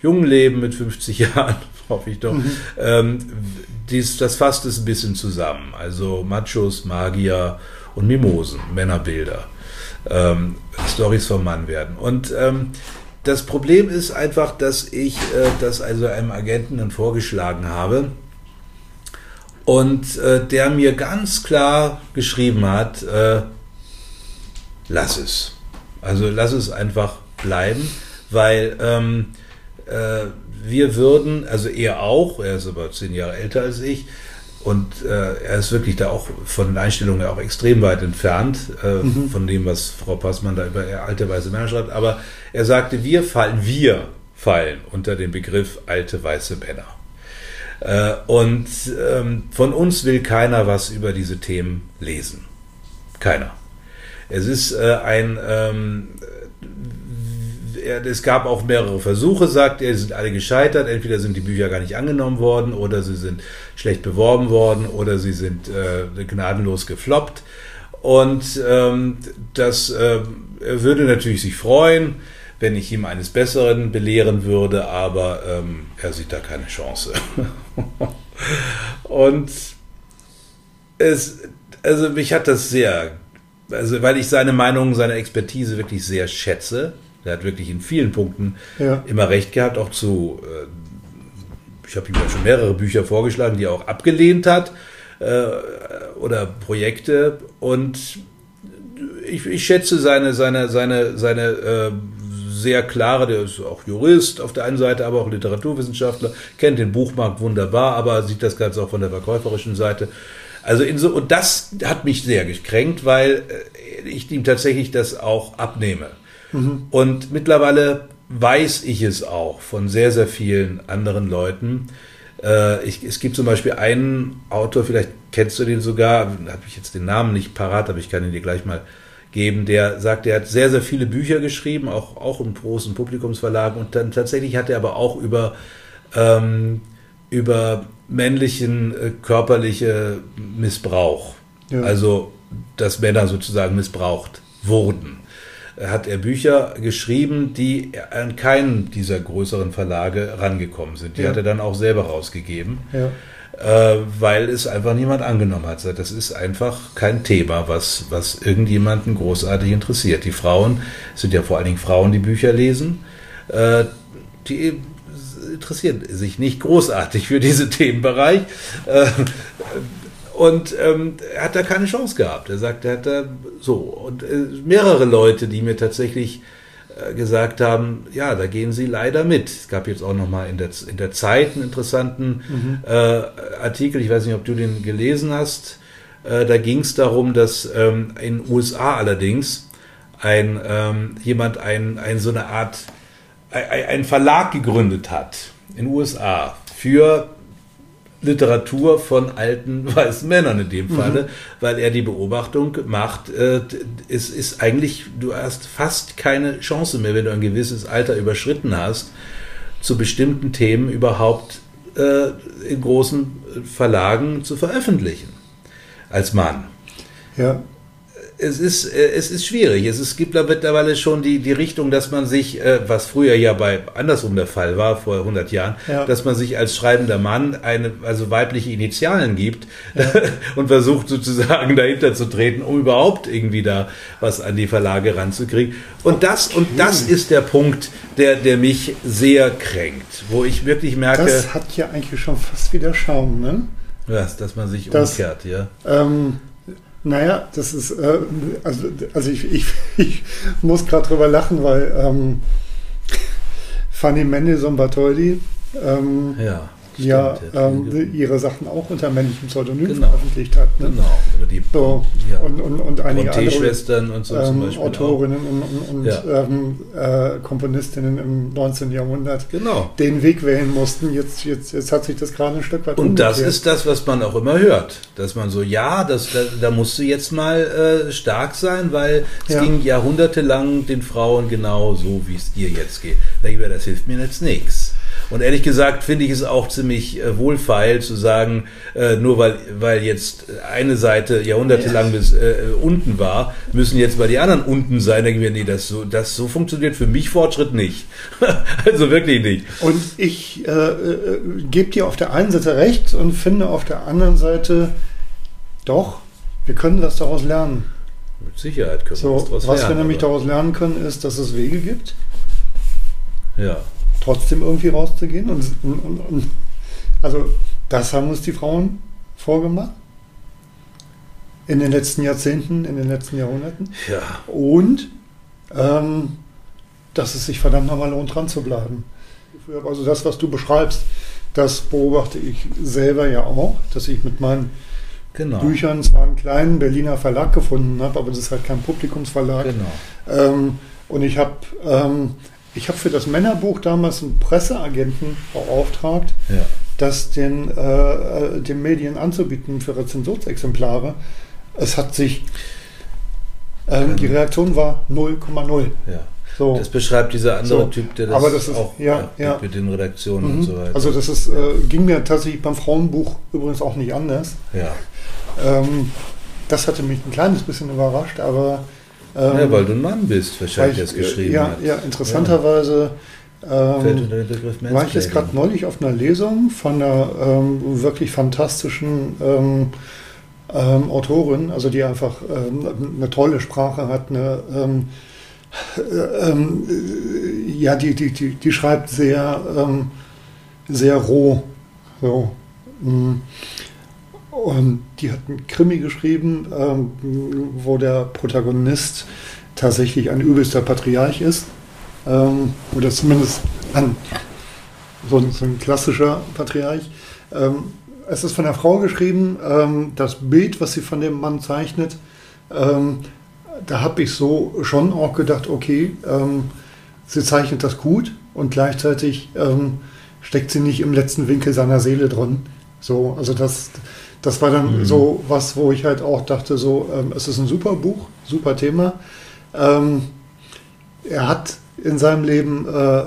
jungen Leben mit 50 Jahren, hoffe ich doch, ähm, dies, das fasst es ein bisschen zusammen. Also Machos, Magier und Mimosen, Männerbilder, ähm, Stories vom Mann werden. Und ähm, das Problem ist einfach, dass ich äh, das also einem Agenten dann vorgeschlagen habe und äh, der mir ganz klar geschrieben hat, äh, lass es. Also lass es einfach bleiben, weil ähm, äh, wir würden, also er auch, er ist aber zehn Jahre älter als ich, und äh, er ist wirklich da auch von den Einstellungen her auch extrem weit entfernt äh, von dem, was Frau Passmann da über alte weiße Männer schreibt. Aber er sagte, wir fallen, wir fallen unter den Begriff alte weiße Männer. Äh, und ähm, von uns will keiner was über diese Themen lesen. Keiner. Es ist äh, ein, ähm, es gab auch mehrere Versuche, sagt er, sind alle gescheitert. Entweder sind die Bücher gar nicht angenommen worden oder sie sind schlecht beworben worden oder sie sind äh, gnadenlos gefloppt. Und ähm, das äh, er würde natürlich sich freuen, wenn ich ihm eines Besseren belehren würde, aber ähm, er sieht da keine Chance. Und es, also mich hat das sehr, also weil ich seine Meinung, seine Expertise wirklich sehr schätze. Er hat wirklich in vielen Punkten Ja. immer recht gehabt, auch zu, äh, ich habe ihm ja schon mehrere Bücher vorgeschlagen, die er auch abgelehnt hat äh, oder Projekte und ich, ich schätze seine, seine, seine, seine äh, sehr klare, der ist auch Jurist auf der einen Seite, aber auch Literaturwissenschaftler, kennt den Buchmarkt wunderbar, aber sieht das Ganze auch von der verkäuferischen Seite. Also in so, und das hat mich sehr gekränkt, weil ich ihm tatsächlich das auch abnehme. Und mittlerweile weiß ich es auch von sehr, sehr vielen anderen Leuten. Äh, ich, es gibt zum Beispiel einen Autor, vielleicht kennst du den sogar, habe ich jetzt den Namen nicht parat, aber ich kann ihn dir gleich mal geben, der sagt, er hat sehr, sehr viele Bücher geschrieben, auch, auch im großen Publikumsverlagen und dann tatsächlich hat er aber auch über, ähm, über männlichen äh, körperliche Missbrauch, Ja. also dass Männer sozusagen missbraucht wurden hat er Bücher geschrieben, die an keinen dieser größeren Verlage rangekommen sind. Die Ja. hat er dann auch selber rausgegeben, Ja. äh, weil es einfach niemand angenommen hat. Das ist einfach kein Thema, was, was irgendjemanden großartig interessiert. Die Frauen, es sind ja vor allen Dingen Frauen, die Bücher lesen, äh, die interessieren sich nicht großartig für diesen Themenbereich. Äh, und ähm, er hat da keine Chance gehabt. Er sagt, er hat da so. Und äh, mehrere Leute, die mir tatsächlich äh, gesagt haben, ja, da gehen sie leider mit. Es gab jetzt auch nochmal in der, in der Zeit einen interessanten äh, Artikel, ich weiß nicht, ob du den gelesen hast. Äh, da ging es darum, dass ähm, in den USA allerdings ein, ähm, jemand ein, ein, so eine Art, ein, ein Verlag gegründet hat in den USA für Literatur von alten weißen Männern in dem Falle, weil er die Beobachtung macht, äh, es ist eigentlich, du hast fast keine Chance mehr, wenn du ein gewisses Alter überschritten hast, zu bestimmten Themen überhaupt äh, in großen Verlagen zu veröffentlichen. Als Mann ja. Es ist, äh, es ist schwierig. Es, ist, es gibt da mittlerweile schon die, die Richtung, dass man sich, äh, was früher ja bei andersrum der Fall war, vor 100 Jahren, Ja. dass man sich als schreibender Mann eine, also weibliche Initialen gibt und versucht sozusagen dahinter zu treten, um überhaupt irgendwie da was an die Verlage ranzukriegen. Und das, und das ist der Punkt, der, der mich sehr kränkt, wo ich wirklich merke, Das hat ja eigentlich schon fast wieder Schaum, ne? was, dass man sich Das- umkehrt, ja. Ähm, naja, das ist, äh, also, also ich, ich, ich muss gerade drüber lachen, weil ähm, Fanny Mendelssohn Bartholdy ähm, Ja, ja ähm, ihre Sachen auch unter männlichem Pseudonym Genau. veröffentlicht hat. Ne? Genau, oder die So, Ja. und, und, und einige andere T-Schwestern und so zum ähm, Beispiel. Auch. Autorinnen und, und, Ja. ähm, äh, Komponistinnen im 19. Jahrhundert Genau. den Weg wählen mussten. Jetzt, jetzt, jetzt hat sich das gerade ein Stück weit Und das umgekehrt. ist das, was man auch immer hört. Dass man so, ja, das, da, da musst du jetzt mal äh, stark sein, weil es Ja. ging jahrhundertelang den Frauen genau so, wie es dir jetzt geht. Da denke ich mir, das hilft mir jetzt nichts. Und ehrlich gesagt finde ich es auch ziemlich äh, wohlfeil zu sagen, äh, nur weil, weil jetzt eine Seite jahrhundertelang bis äh, unten war, müssen jetzt mal die anderen unten sein. Da denke ich mir, nee, das so, das so funktioniert für mich Fortschritt nicht. also wirklich nicht. Und ich äh, äh, gebe dir auf der einen Seite recht und finde auf der anderen Seite, doch, wir können das daraus lernen. Mit Sicherheit können wir So, was draus was wir lernen, nämlich daraus lernen können, ist, dass es Wege gibt, Ja. Trotzdem irgendwie rauszugehen. Und, und, und, also das haben uns die Frauen vorgemacht. In den letzten Jahrzehnten, in den letzten Jahrhunderten. Ja. Und ähm, dass es sich verdammt nochmal lohnt, dran zu bleiben. Also das, was du beschreibst, das beobachte ich selber ja auch, dass ich mit meinen Genau. Büchern zwar einen kleinen Berliner Verlag gefunden habe, aber das ist halt kein Publikumsverlag. Genau. Ähm, und ich habe ähm, ich hab für das Männerbuch damals einen Presseagenten beauftragt, Ja. das den, äh, den Medien anzubieten für Rezensionsexemplare. Es hat sich, ähm, die Reaktion war 0,0. Ja. So. Das beschreibt dieser andere So. Typ, der das, Aber das ist- auch ja, ja. mit den Redaktionen und Mhm. so weiter. Also das ist, äh, ging mir tatsächlich beim Frauenbuch übrigens auch nicht anders. ja. Ähm, das hatte mich ein kleines bisschen überrascht, aber ähm, ja, weil du ein Mann bist, wahrscheinlich, ich, das geschrieben äh, ja, hat. ja, interessanterweise ähm, war ich jetzt gerade neulich auf einer Lesung von einer ähm, wirklich fantastischen ähm, ähm, Autorin, also die einfach ähm, eine tolle Sprache hat, eine äh, äh, ja, die, die, die, die schreibt sehr, sehr roh. So. Und die hat einen Krimi geschrieben, ähm, wo der Protagonist tatsächlich ein übelster Patriarch ist. Ähm, oder zumindest ein, so, ein, so ein klassischer Patriarch. Ähm, es ist von der Frau geschrieben, ähm, das Bild, was sie von dem Mann zeichnet, ähm, da habe ich so schon auch gedacht, okay, ähm, sie zeichnet das gut und gleichzeitig steckt sie nicht im letzten Winkel seiner Seele drin. So, also das, das war dann Mhm. so was, wo ich halt auch dachte, so, ähm, es ist ein super Buch, super Thema. Ähm, er hat in seinem Leben äh,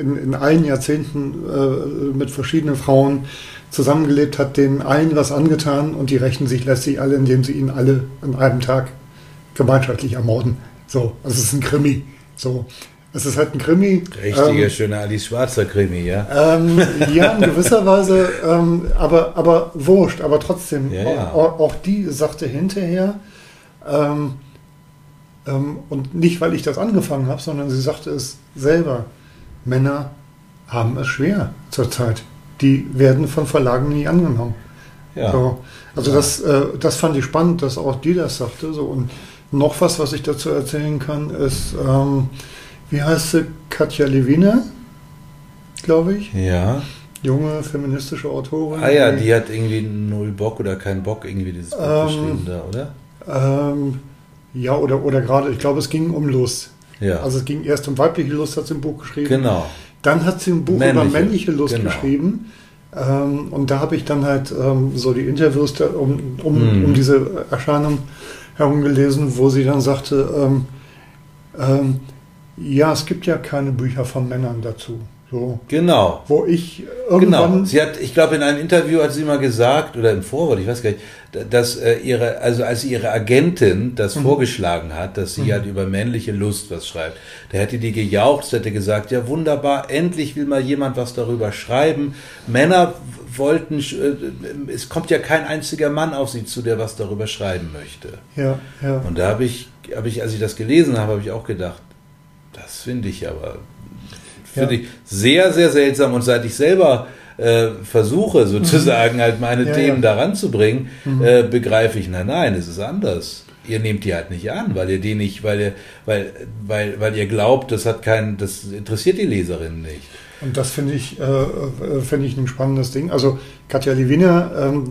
in, in allen Jahrzehnten äh, mit verschiedenen Frauen zusammengelebt, hat denen allen was angetan und die rächen sich letztlich alle, indem sie ihn alle an einem Tag gemeinschaftlich ermorden. So, also es ist ein Krimi. So, es ist halt ein Krimi. Richtiger, Ähm, schöner Alice Schwarzer Krimi, ja. ähm, ja, in gewisser Weise, ähm, aber, aber wurscht, aber trotzdem, Ja, ja. Auch, auch die sagte hinterher, ähm, ähm, und nicht, weil ich das angefangen habe, sondern sie sagte es selber, Männer haben es schwer zurzeit. Die werden von Verlagen nie angenommen. Ja. So. Also Ja. das, äh, das fand ich spannend, dass auch die das sagte. So. Und noch was, was ich dazu erzählen kann, ist, ähm, wie heißt sie, Katja Lewine, glaube ich, Ja. junge feministische Autorin. Ah ja, die hat irgendwie null Bock oder keinen Bock, irgendwie dieses Buch Ähm, geschrieben da, oder? Ähm, ja, oder, oder gerade, ich glaube, es ging um Lust. Ja. Also es ging erst um weibliche Lust, hat sie ein Buch geschrieben. genau. Dann hat sie ein Buch Männliche, über männliche Lust genau. geschrieben. Ähm, und da habe ich dann halt ähm, so die Interviews da, um, um, Mhm. um diese Erscheinung herum gelesen, wo sie dann sagte, ähm, ähm, ja, es gibt ja keine Bücher von Männern dazu. So, Genau. wo ich Genau. irgendwann Sie hat, ich glaube, in einem Interview hat sie mal gesagt, oder im Vorwort, ich weiß gar nicht, dass äh, ihre, also als ihre Agentin das Mhm. vorgeschlagen hat, dass sie halt über männliche Lust was schreibt, da hätte die gejaucht, hätte gesagt, ja wunderbar, endlich will mal jemand was darüber schreiben. Männer wollten, sch- äh, es kommt ja kein einziger Mann auf sie zu, der was darüber schreiben möchte. ja, ja. Und da habe ich, habe ich, als ich das gelesen habe, habe ich auch gedacht, das finde ich aber finde Ja. ich sehr, sehr seltsam. Und seit ich selber äh, versuche, sozusagen halt meine Mhm. Ja, Themen ja. da ranzubringen, äh, begreife ich, nein, nein, es ist anders. Ihr nehmt die halt nicht an, weil ihr die nicht, weil ihr, weil, weil, weil ihr glaubt, das hat keinen, das interessiert die Leserinnen nicht. Und das finde ich, äh, äh, finde ich ein spannendes Ding. Also Katja Lewiner, ähm,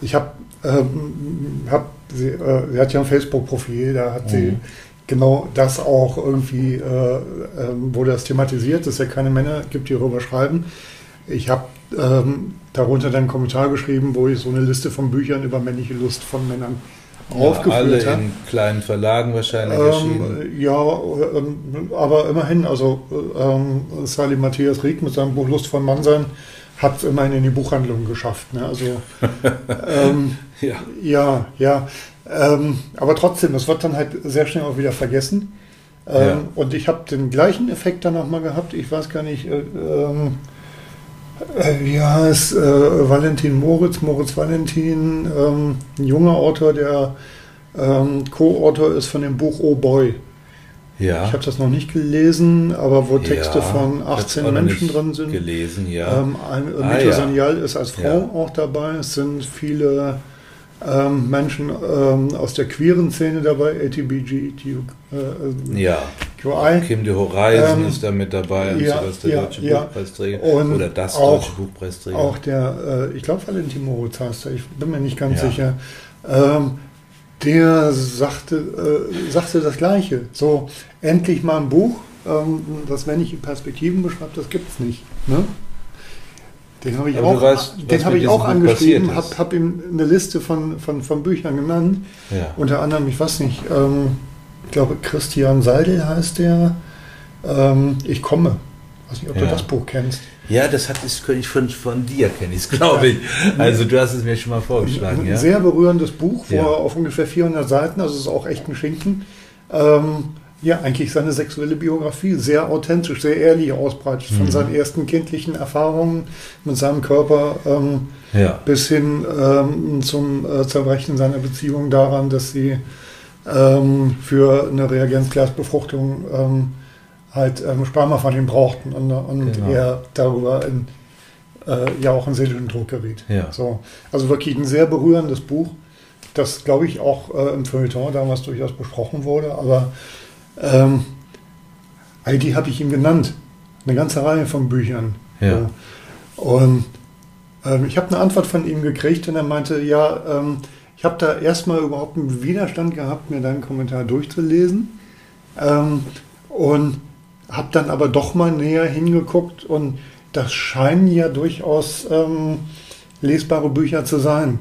ich habe, ähm, hab sie, äh, sie hat ja ein Facebook-Profil, da hat sie Mhm. Genau das auch irgendwie, äh, ähm, wurde das thematisiert, dass es ja keine Männer gibt, die darüber schreiben. Ich habe ähm, darunter dann einen Kommentar geschrieben, wo ich so eine Liste von Büchern über männliche Lust von Männern Ja, alle aufgeführt habe. in kleinen Verlagen wahrscheinlich erschienen. Ähm, ja, ähm, aber immerhin, also ähm, Sally Matthias Rieck mit seinem Buch Lust von Mannsein hat es immerhin in die Buchhandlung geschafft. Ne? Also, ähm, Ja. ja, ja. Ähm, aber trotzdem, es wird dann halt sehr schnell auch wieder vergessen. Ähm, Ja. Und ich habe den gleichen Effekt dann nochmal gehabt. Ich weiß gar nicht, äh, ähm, äh, wie heißt äh, Valentin Moritz, Moritz Valentin, ähm, ein junger Autor, der ähm, Co-Autor ist von dem Buch Oh Boy. Ja. Ich habe das noch nicht gelesen, aber wo Texte Ja, von ich hab's 18 auch noch Menschen drin sind. Gelesen, ja. Ähm, ein, Ah, Mito ja. Sanyal ist als Frau Ja. auch dabei. Es sind viele ähm, Menschen ähm, aus der queeren Szene dabei, ATBG, äh, ja. QI. Kim de Horizon Ähm, ist da mit dabei und ja, sowas, der ja, deutsche ja. Buchpreisträger. Und Oder das auch- deutsche Buchpreisträger. Auch der, äh, ich glaube Valentin Moritz heißt er, ich bin mir nicht ganz Ja. sicher. Ähm, der sagte, äh, sagte das Gleiche. So, endlich mal ein Buch, ähm, das männliche Perspektiven beschreibt, das gibt es nicht. Ne? Den habe ich Aber auch, du weißt, den mit ich auch angeschrieben, habe hab ihm eine Liste von, von, von Büchern genannt. Ja. Unter anderem, ich weiß nicht, ähm, ich glaube Christian Seidel heißt der. Ähm, ich komme. Ich weiß nicht, ob du Ja. das Buch kennst. Ja, das hat ist ich von, von dir kenne ich es, glaube ich. Also du hast es mir schon mal vorgeschlagen, Ein ja? sehr berührendes Buch, vor, auf ungefähr 400 Seiten, also es ist auch echt ein Schinken. Ähm, ja, eigentlich seine sexuelle Biografie, sehr authentisch, sehr ehrlich ausbreitet, Mhm. von seinen ersten kindlichen Erfahrungen mit seinem Körper ähm, Ja. bis hin ähm, zum äh, Zerbrechen seiner Beziehung daran, dass sie ähm, für eine Reagenzglasbefruchtung ähm, halt ähm, Sperma von ihm brauchten und, und Genau. er darüber in, äh, ja auch in seelischen Druck geriet. Ja. So, also wirklich ein sehr berührendes Buch, das glaube ich auch äh, im Feuilleton damals durchaus besprochen wurde, aber ähm, all die habe ich ihm genannt. Eine ganze Reihe von Büchern. Ja. So. Und ähm, ich habe eine Antwort von ihm gekriegt und er meinte, ja, ähm, ich habe da erstmal überhaupt einen Widerstand gehabt, mir deinen Kommentar durchzulesen. Ähm, und habe dann aber doch mal näher hingeguckt und das scheinen ja durchaus ähm, lesbare Bücher zu sein.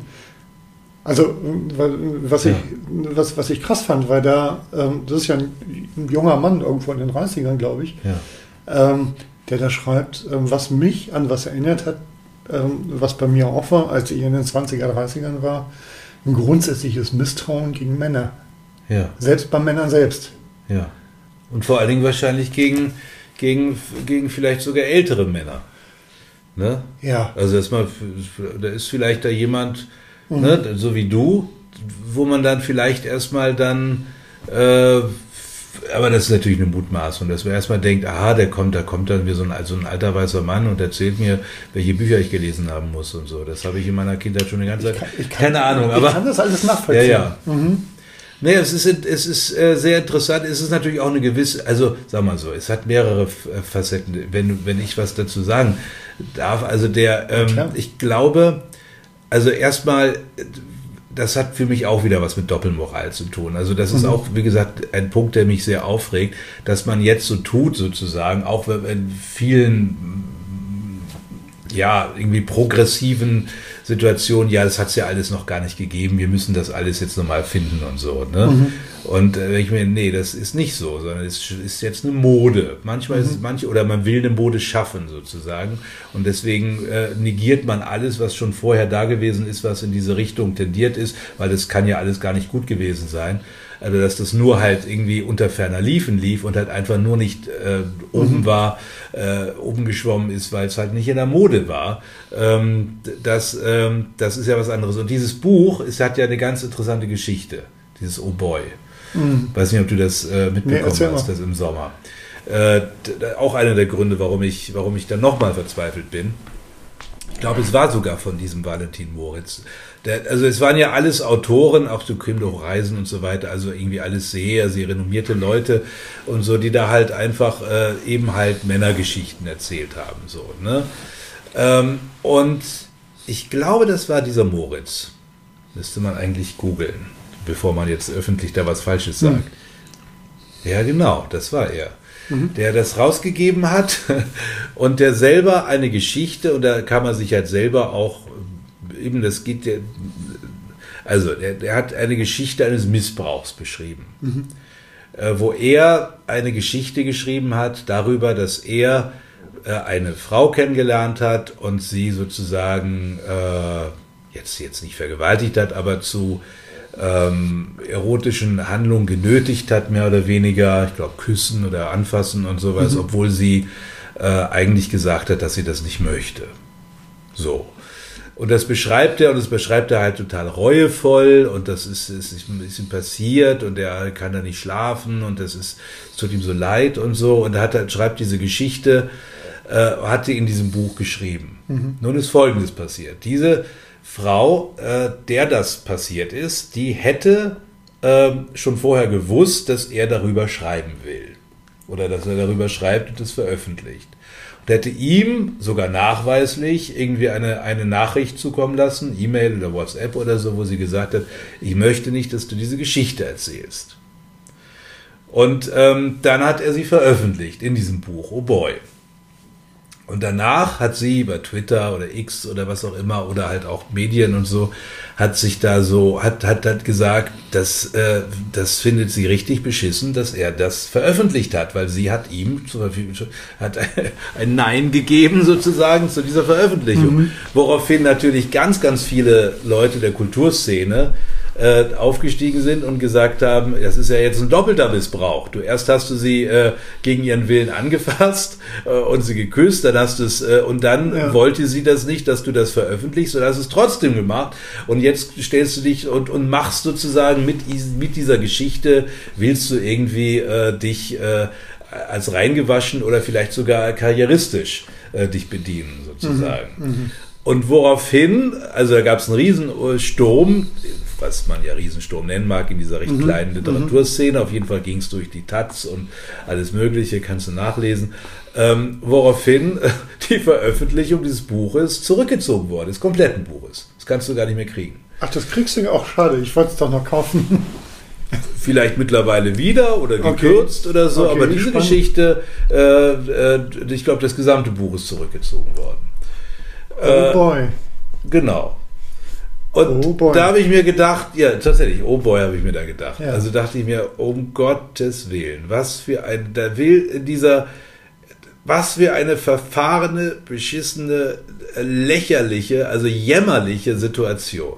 Also was, ich, was, was ich krass fand, weil da, ähm, das ist ja ein, ein junger Mann irgendwo in den 30ern, glaube ich, Ja. ähm, der da schreibt, ähm, was mich an was erinnert hat, ähm, was bei mir auch war, als ich in den 20er, 30ern war, ein grundsätzliches Misstrauen gegen Männer. Ja. Selbst bei Männern selbst. Ja. Und vor allen Dingen wahrscheinlich gegen, gegen, gegen vielleicht sogar ältere Männer. Ne? Ja. Also dass man, da ist vielleicht da jemand, Mhm. ne, so wie du, wo man dann vielleicht erstmal dann, äh, aber das ist natürlich eine Mutmaßung, dass man erstmal denkt, aha, der kommt, da kommt dann wie so ein, so ein alter weißer Mann und erzählt mir, welche Bücher ich gelesen haben muss und so. Das habe ich in meiner Kindheit schon eine ganze Zeit. Ich kann- Keine Ahnung, ich aber. kann das alles nachvollziehen. Ja, ja. Nee, es ist, es ist äh, sehr interessant. Es ist natürlich auch eine gewisse, also sag mal so, es hat mehrere äh, Facetten, wenn, wenn ich was dazu sagen darf. Also der, ähm, ich glaube, also erstmal, das hat für mich auch wieder was mit Doppelmoral zu tun. Also das ist auch, wie gesagt, ein Punkt, der mich sehr aufregt, dass man jetzt so tut sozusagen, auch wenn in vielen ja, irgendwie progressiven Situationen, ja, das hat es ja alles noch gar nicht gegeben, wir müssen das alles jetzt nochmal finden und so. Ne? Und äh, ich mir, nee, das ist nicht so, sondern es ist jetzt eine Mode. Manchmal ist es manche, oder man will eine Mode schaffen sozusagen. Und deswegen äh, negiert man alles, was schon vorher da gewesen ist, was in diese Richtung tendiert ist, weil das kann ja alles gar nicht gut gewesen sein. Also dass das nur halt irgendwie unter ferner Liefen lief und halt einfach nur nicht äh, oben war, äh, oben geschwommen ist, weil es halt nicht in der Mode war. Ähm, das, ähm, das ist ja was anderes. Und dieses Buch, es hat ja eine ganz interessante Geschichte, dieses Oh Boy. Weiß nicht, ob du das äh, mitbekommen erzähl hast, das im Sommer. Äh, auch einer der Gründe, warum ich, warum ich dann nochmal verzweifelt bin. Ich glaube, es war sogar von diesem Valentin Moritz. Der, also es waren ja alles Autoren, auch so Kim Reisen und so weiter, also irgendwie alles sehr, sehr renommierte Leute und so, die da halt einfach äh, eben halt Männergeschichten erzählt haben. So, ne? ähm, und ich glaube, das war dieser Moritz. Müsste man eigentlich googeln, bevor man jetzt öffentlich da was Falsches sagt. Ja, genau, das war er. Der das rausgegeben hat und der selber eine Geschichte, und da kann man sich halt selber auch, eben das geht ja, also der, der hat eine Geschichte eines Missbrauchs beschrieben, äh, wo er eine Geschichte geschrieben hat darüber, dass er äh, eine Frau kennengelernt hat und sie sozusagen äh, jetzt, jetzt nicht vergewaltigt hat, aber zu ähm, erotischen Handlungen genötigt hat, mehr oder weniger, ich glaube, küssen oder anfassen und sowas, obwohl sie äh, eigentlich gesagt hat, dass sie das nicht möchte. So. Und das beschreibt er und das beschreibt er halt total reuevoll und das ist, ist, ist ein bisschen passiert und er kann da nicht schlafen und das ist, es tut ihm so leid und so und er hat, halt- schreibt diese Geschichte, äh, hat sie in diesem Buch geschrieben. Nun ist Folgendes passiert. Diese Frau, äh, der das passiert ist, die hätte ähm, schon vorher gewusst, dass er darüber schreiben will. Oder dass er darüber schreibt und es veröffentlicht. Und hätte ihm sogar nachweislich irgendwie eine, eine Nachricht zukommen lassen, E-Mail oder WhatsApp oder so, wo sie gesagt hat, ich möchte nicht, dass du diese Geschichte erzählst. Und ähm, dann hat er sie veröffentlicht in diesem Buch, Oh Boy. Und danach hat sie über Twitter oder X oder was auch immer oder halt auch Medien und so, hat sich da so, hat, hat, hat gesagt, dass, äh, das findet sie richtig beschissen, dass er das veröffentlicht hat, weil sie hat ihm Verfügung, hat ein Nein gegeben sozusagen zu dieser Veröffentlichung. Mhm. Woraufhin natürlich ganz, ganz viele Leute der Kulturszene äh, aufgestiegen sind und gesagt haben, das ist ja jetzt ein doppelter Missbrauch. Du erst hast du sie äh, gegen ihren Willen angefasst äh, und sie geküsst, dann hast du es äh, und dann ja. wollte sie das nicht, dass du das veröffentlichst, und hast es trotzdem gemacht. Und jetzt stellst du dich und, und machst sozusagen mit, mit dieser Geschichte, willst du irgendwie äh, dich äh, als reingewaschen oder vielleicht sogar karrieristisch äh, dich bedienen, sozusagen. Mhm, mhm. und woraufhin, also da gab es einen Riesensturm, was man ja Riesensturm nennen mag, in dieser recht mhm. kleinen mhm. Literaturszene. Auf jeden Fall ging es durch die Taz und alles Mögliche, kannst du nachlesen. Ähm, woraufhin die Veröffentlichung dieses Buches zurückgezogen wurde, des kompletten Buches. Das kannst du gar nicht mehr kriegen. Ach, das kriegst du ja auch schade. Ich wollte es doch noch kaufen. Vielleicht mittlerweile wieder oder gekürzt okay. oder so, okay, aber diese spannend. Geschichte, äh, äh, ich glaube, das gesamte Buch ist zurückgezogen worden. Oh äh, boy. Genau. Und oh da habe ich mir gedacht, ja, tatsächlich, oh boy, habe ich mir da gedacht. Ja. Also dachte ich mir, um Gottes Willen, was für ein, da will in dieser, was für eine verfahrene, beschissene, lächerliche, also jämmerliche Situation.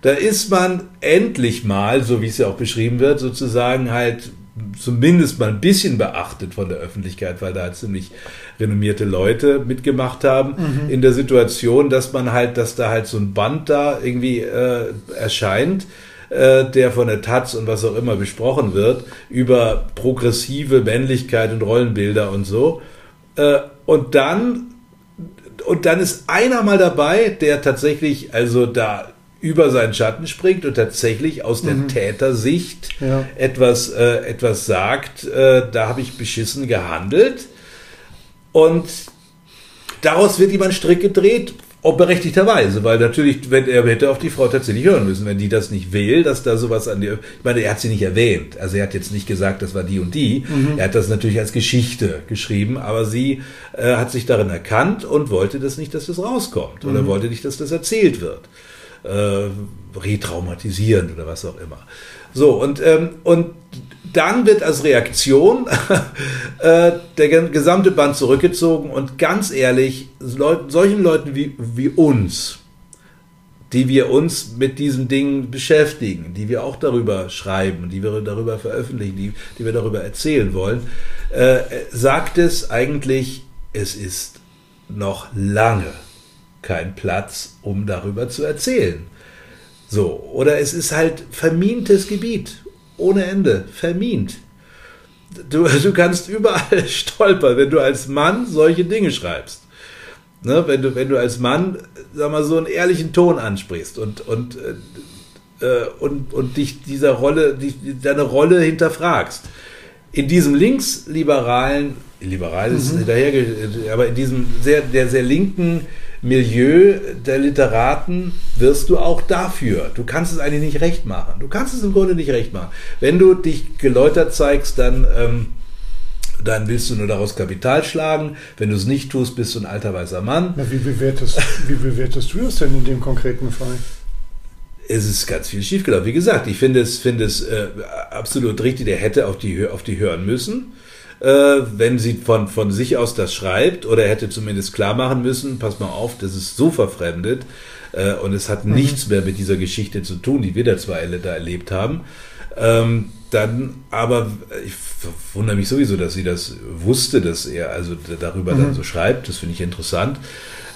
Da ist man endlich mal, so wie es ja auch beschrieben wird, sozusagen halt zumindest mal ein bisschen beachtet von der Öffentlichkeit, weil da ziemlich renommierte Leute mitgemacht haben, mhm. in der Situation, dass man halt, dass da halt so ein Band da irgendwie äh, erscheint, äh, der von der Taz und was auch immer besprochen wird, über progressive Männlichkeit und Rollenbilder und so. Äh, und dann und dann ist einer mal dabei, der tatsächlich also da über seinen Schatten springt und tatsächlich aus der mhm. Tätersicht ja. etwas, äh, etwas sagt, äh, da habe ich beschissen gehandelt. Und daraus wird ihm ein Strick gedreht, auch berechtigterweise, weil natürlich, wenn er hätte auf die Frau tatsächlich hören müssen, wenn die das nicht will, dass da sowas an die, ich meine, er hat sie nicht erwähnt, also er hat jetzt nicht gesagt, das war die und die, mhm. er hat das natürlich als Geschichte geschrieben, aber sie äh, hat sich darin erkannt und wollte das nicht, dass das rauskommt oder mhm. wollte nicht, dass das erzählt wird äh, retraumatisierend oder was auch immer. So, und, ähm, und dann wird als Reaktion äh, der gesamte Band zurückgezogen und ganz ehrlich, Leut, solchen Leuten wie, wie uns, die wir uns mit diesen Dingen beschäftigen, die wir auch darüber schreiben, die wir darüber veröffentlichen, die, die wir darüber erzählen wollen, äh, sagt es eigentlich, es ist noch lange kein Platz, um darüber zu erzählen. So, oder es ist halt vermintes Gebiet, ohne Ende, vermint. Du, du kannst überall stolpern, wenn du als Mann solche Dinge schreibst. Ne, wenn, du, wenn du als Mann, sag mal, so einen ehrlichen Ton ansprichst und, und, äh, äh und, und dich dieser Rolle, die, deine Rolle hinterfragst. In diesem linksliberalen, liberal ist mhm. hinterher, aber in diesem sehr, der sehr linken Milieu der Literaten wirst du auch dafür. Du kannst es eigentlich nicht recht machen. Du kannst es im Grunde nicht recht machen. Wenn du dich geläutert zeigst, dann, ähm, dann willst du nur daraus Kapital schlagen. Wenn du es nicht tust, bist du ein alter weißer Mann. Na, wie, bewertest, wie bewertest du das denn in dem konkreten Fall? es ist ganz viel schiefgelaufen. Wie gesagt, ich finde es, finde es äh, absolut richtig, der hätte auf die, auf die hören müssen äh, wenn sie von, von sich aus das schreibt oder hätte zumindest klar machen müssen, pass mal auf, das ist so verfremdet äh, und es hat mhm. nichts mehr mit dieser Geschichte zu tun, die wir da zwar da erlebt haben. Ähm, dann, aber ich wundere mich sowieso, dass sie das wusste, dass er also darüber mhm. dann so schreibt. Das finde ich interessant.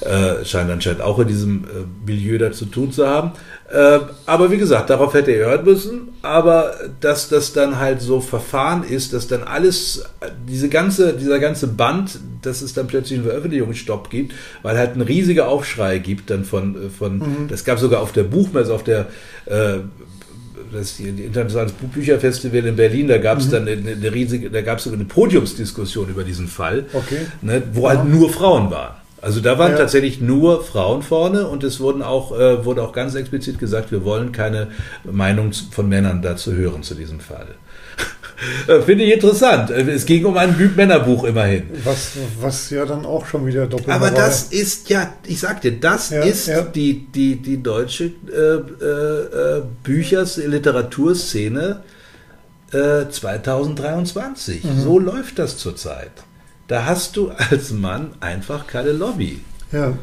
Äh, scheint anscheinend auch in diesem äh, Milieu da zu tun zu haben. Äh, aber wie gesagt, darauf hätte er hören müssen. Aber dass das dann halt so verfahren ist, dass dann alles, diese ganze, dieser ganze Band, dass es dann plötzlich einen Veröffentlichungsstopp gibt, weil halt ein riesiger Aufschrei gibt dann von, äh, von mhm. das gab sogar auf der Buchmesse, auf der äh, das internationale Buchbücherfestival in Berlin, da gab es mhm. dann eine, eine, riesige, da gab es sogar eine Podiumsdiskussion über diesen Fall, okay. ne, wo ja. halt nur Frauen waren. Also da waren ja. tatsächlich nur Frauen vorne und es wurden auch, äh, wurde auch ganz explizit gesagt, wir wollen keine Meinung von Männern dazu hören zu diesem Fall. Äh, Finde ich interessant. Äh, Es ging um ein Männerbuch immerhin. Was, was ja dann auch schon wieder doppelt Aber das ist ja, ich sag dir, das Ja, ist ja. Die, die, die deutsche äh, äh, äh, Büchers, Literaturszene äh, 2023. Mhm. So läuft das zurzeit. Da hast du als Mann einfach keine Lobby. Ja,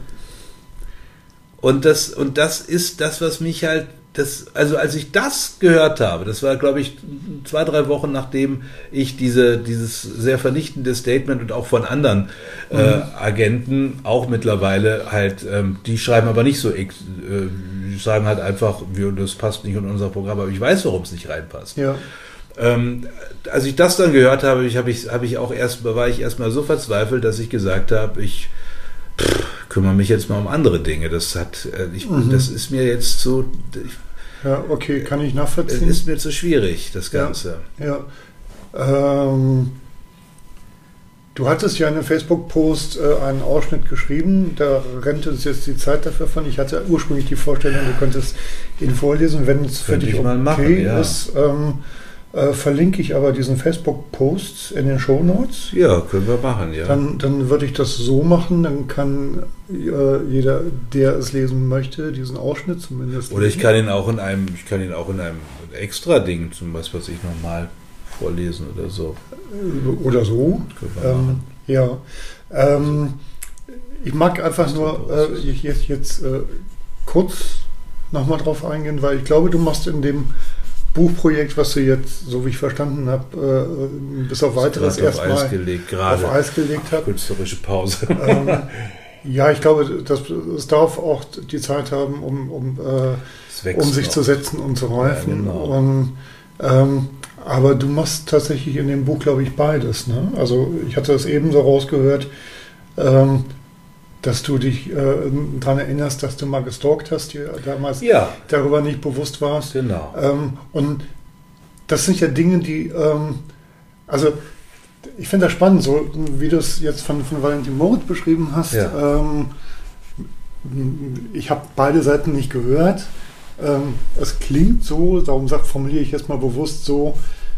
Und das, und das ist das, was mich halt, das, also als ich das gehört habe, das war, glaube ich, zwei, drei Wochen nachdem ich diese, dieses sehr vernichtende Statement und auch von anderen äh, Agenten auch mittlerweile halt, ähm, die schreiben aber nicht so, äh, die sagen halt einfach, wir, das passt nicht in unser Programm, aber ich weiß, warum es nicht reinpasst. ja. Ähm, als ich das dann gehört habe, ich, habe ich, habe ich auch erst, war ich erstmal so verzweifelt, dass ich gesagt habe, ich pff, kümmere mich jetzt mal um andere Dinge. Das hat, äh, ich, das ist mir jetzt so, ich, Ja, okay, kann ich nachvollziehen. ist mir zu schwierig, das Ja. Ganze. Ja. Ähm, du hattest ja in einem Facebook-Post äh, einen Ausschnitt geschrieben, da rennt uns jetzt die Zeit dafür von. Ich hatte ursprünglich die Vorstellung, du könntest ihn vorlesen, wenn es für dich okay machen, ja. ist. Ähm, äh, verlinke ich aber diesen Facebook-Post in den Show Notes. Ja, können wir machen, ja. Dann, dann würde ich das so machen, dann kann äh, jeder, der es lesen möchte, diesen Ausschnitt zumindest. Oder ich kann ihn auch in einem, ich kann ihn auch in einem extra Ding, zum Beispiel, was ich nochmal vorlesen oder so. Oder so. Können wir Ähm, machen. ja. Ähm, ich mag einfach nur äh, jetzt, jetzt äh, kurz nochmal drauf eingehen, weil ich glaube, du machst in dem Buchprojekt, was du jetzt, so wie ich verstanden habe, äh, bis auf weiteres Gerade auf Eis erstmal gelegt, auf gerade. Eis gelegt hast. Künstlerische Pause. ähm, ja, ich glaube, das, es darf auch die Zeit haben, um, um, äh, um sich noch. zu setzen und zu reifen. genau. und, ähm, aber du machst tatsächlich in dem Buch, glaube ich, beides. Ne? Also ich hatte das ebenso rausgehört, ähm, dass du dich äh, daran erinnerst, dass du mal gestalkt hast, dir damals Ja, darüber nicht bewusst warst. genau. Ähm, und das sind ja Dinge, die, ähm, also ich finde das spannend, so wie du es jetzt von, von Valentin Moritz beschrieben hast. Ja. Ähm, ich habe beide Seiten nicht gehört. Ähm, es klingt so, darum sag, formuliere ich jetzt mal bewusst so,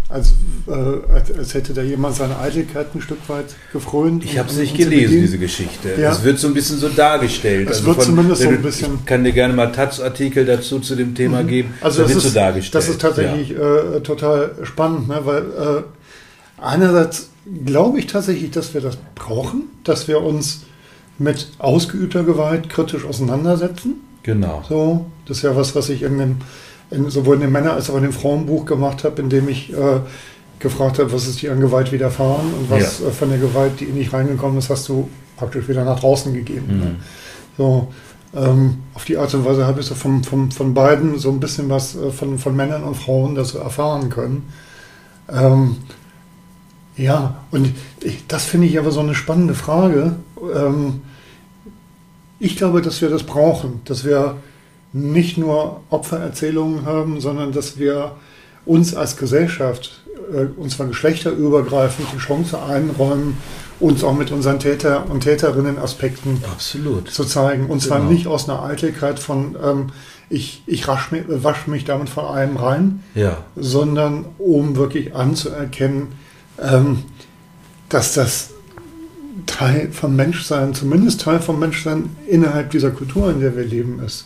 als, äh, als, als hätte da jemand seine Eitelkeit ein Stück weit gefrönt. Ich habe es nicht gelesen, diese Geschichte. Ja. Es wird so ein bisschen so dargestellt. Es wird zumindest so ein bisschen- Ich kann dir gerne mal Taz-Artikel dazu zu dem Thema geben. Also da das wird ist, so dargestellt. das ist tatsächlich äh, total spannend, ne? weil äh, einerseits glaube ich tatsächlich, dass wir das brauchen, dass wir uns mit ausgeübter Gewalt kritisch auseinandersetzen. Ja, genau. So, das ist ja was, was ich in dem, in, sowohl in dem Männer- als auch in dem Frauenbuch gemacht habe, in dem ich äh, gefragt habe, was ist dir an Gewalt widerfahren und was Ja. äh, von der Gewalt, die in dich reingekommen ist, hast du praktisch wieder nach draußen gegeben. Mhm. Ne? So, ähm, auf die Art und Weise habe ich so vom, vom, von beiden so ein bisschen was äh, von, von Männern und Frauen das so erfahren können. Ähm, ja, und ich, das finde ich aber so eine spannende Frage. Ähm, ich glaube, dass wir das brauchen, dass wir nicht nur Opfererzählungen haben, sondern dass wir uns als Gesellschaft, äh, und zwar geschlechterübergreifend, die Chance einräumen, uns auch mit unseren Täter- und Täterinnen-Aspekten Absolut. zu zeigen. Und zwar Genau. nicht aus einer Eitelkeit von, ähm, ich, ich rasch mich, wasche mich damit von allem rein, Ja, sondern um wirklich anzuerkennen, ähm, dass das Teil vom Menschsein, zumindest Teil vom Menschsein innerhalb dieser Kultur, in der wir leben, ist.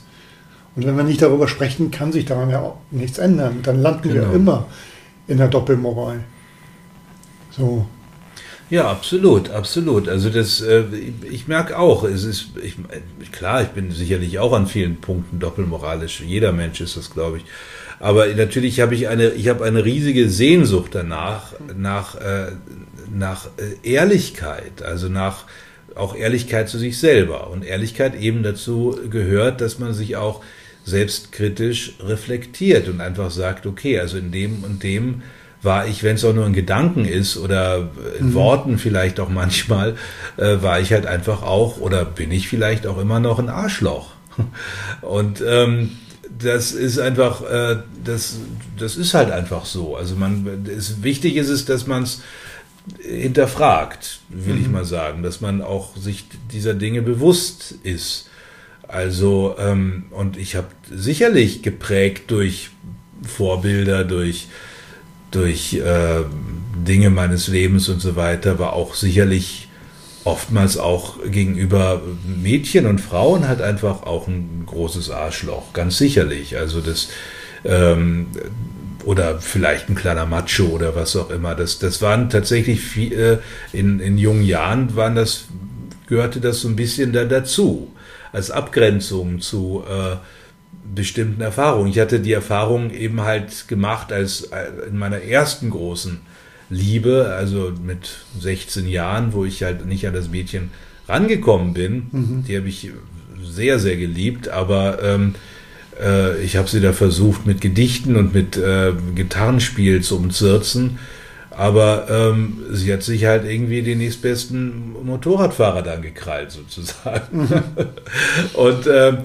Und wenn wir nicht darüber sprechen, kann sich daran ja auch nichts ändern. Dann landen wir Genau. immer in der Doppelmoral. So. Ja, absolut, absolut. Also das, äh, ich, ich merke auch, es ist, ich, klar, ich bin sicherlich auch an vielen Punkten doppelmoralisch. Jeder Mensch ist das, glaube ich. Aber natürlich habe ich eine, ich habe eine riesige Sehnsucht danach, nach, äh, nach äh, Ehrlichkeit, also nach auch Ehrlichkeit zu sich selber. Und Ehrlichkeit eben dazu gehört, dass man sich auch selbstkritisch reflektiert und einfach sagt, okay, also in dem und dem war ich, wenn es auch nur ein Gedanken ist oder in Worten vielleicht auch manchmal, äh, war ich halt einfach auch oder bin ich vielleicht auch immer noch ein Arschloch. Und ähm, das ist einfach, äh, das, das ist halt einfach so. Also man, es, wichtig ist es, dass man es hinterfragt, will ich mal sagen, dass man auch sich dieser Dinge bewusst ist. Also, ähm, und ich habe sicherlich geprägt durch Vorbilder, durch durch äh, Dinge meines Lebens und so weiter, war auch sicherlich oftmals auch gegenüber Mädchen und Frauen halt einfach auch ein großes Arschloch, ganz sicherlich. Also das ähm, oder vielleicht ein kleiner Macho oder was auch immer. Das, das waren tatsächlich viel, äh, in, in jungen Jahren waren das, gehörte das so ein bisschen da dazu, als Abgrenzung zu äh, bestimmten Erfahrungen. Ich hatte die Erfahrung eben halt gemacht als äh, in meiner ersten großen Liebe, also mit 16 Jahren, wo ich halt nicht an das Mädchen rangekommen bin. Mhm. Die habe ich sehr, sehr geliebt, aber ähm, äh, ich habe sie da versucht mit Gedichten und mit äh, Gitarrenspiel zu umzirzen. Aber ähm, sie hat sich halt irgendwie den nächstbesten Motorradfahrer dann gekrallt, sozusagen. Mhm. Und ähm,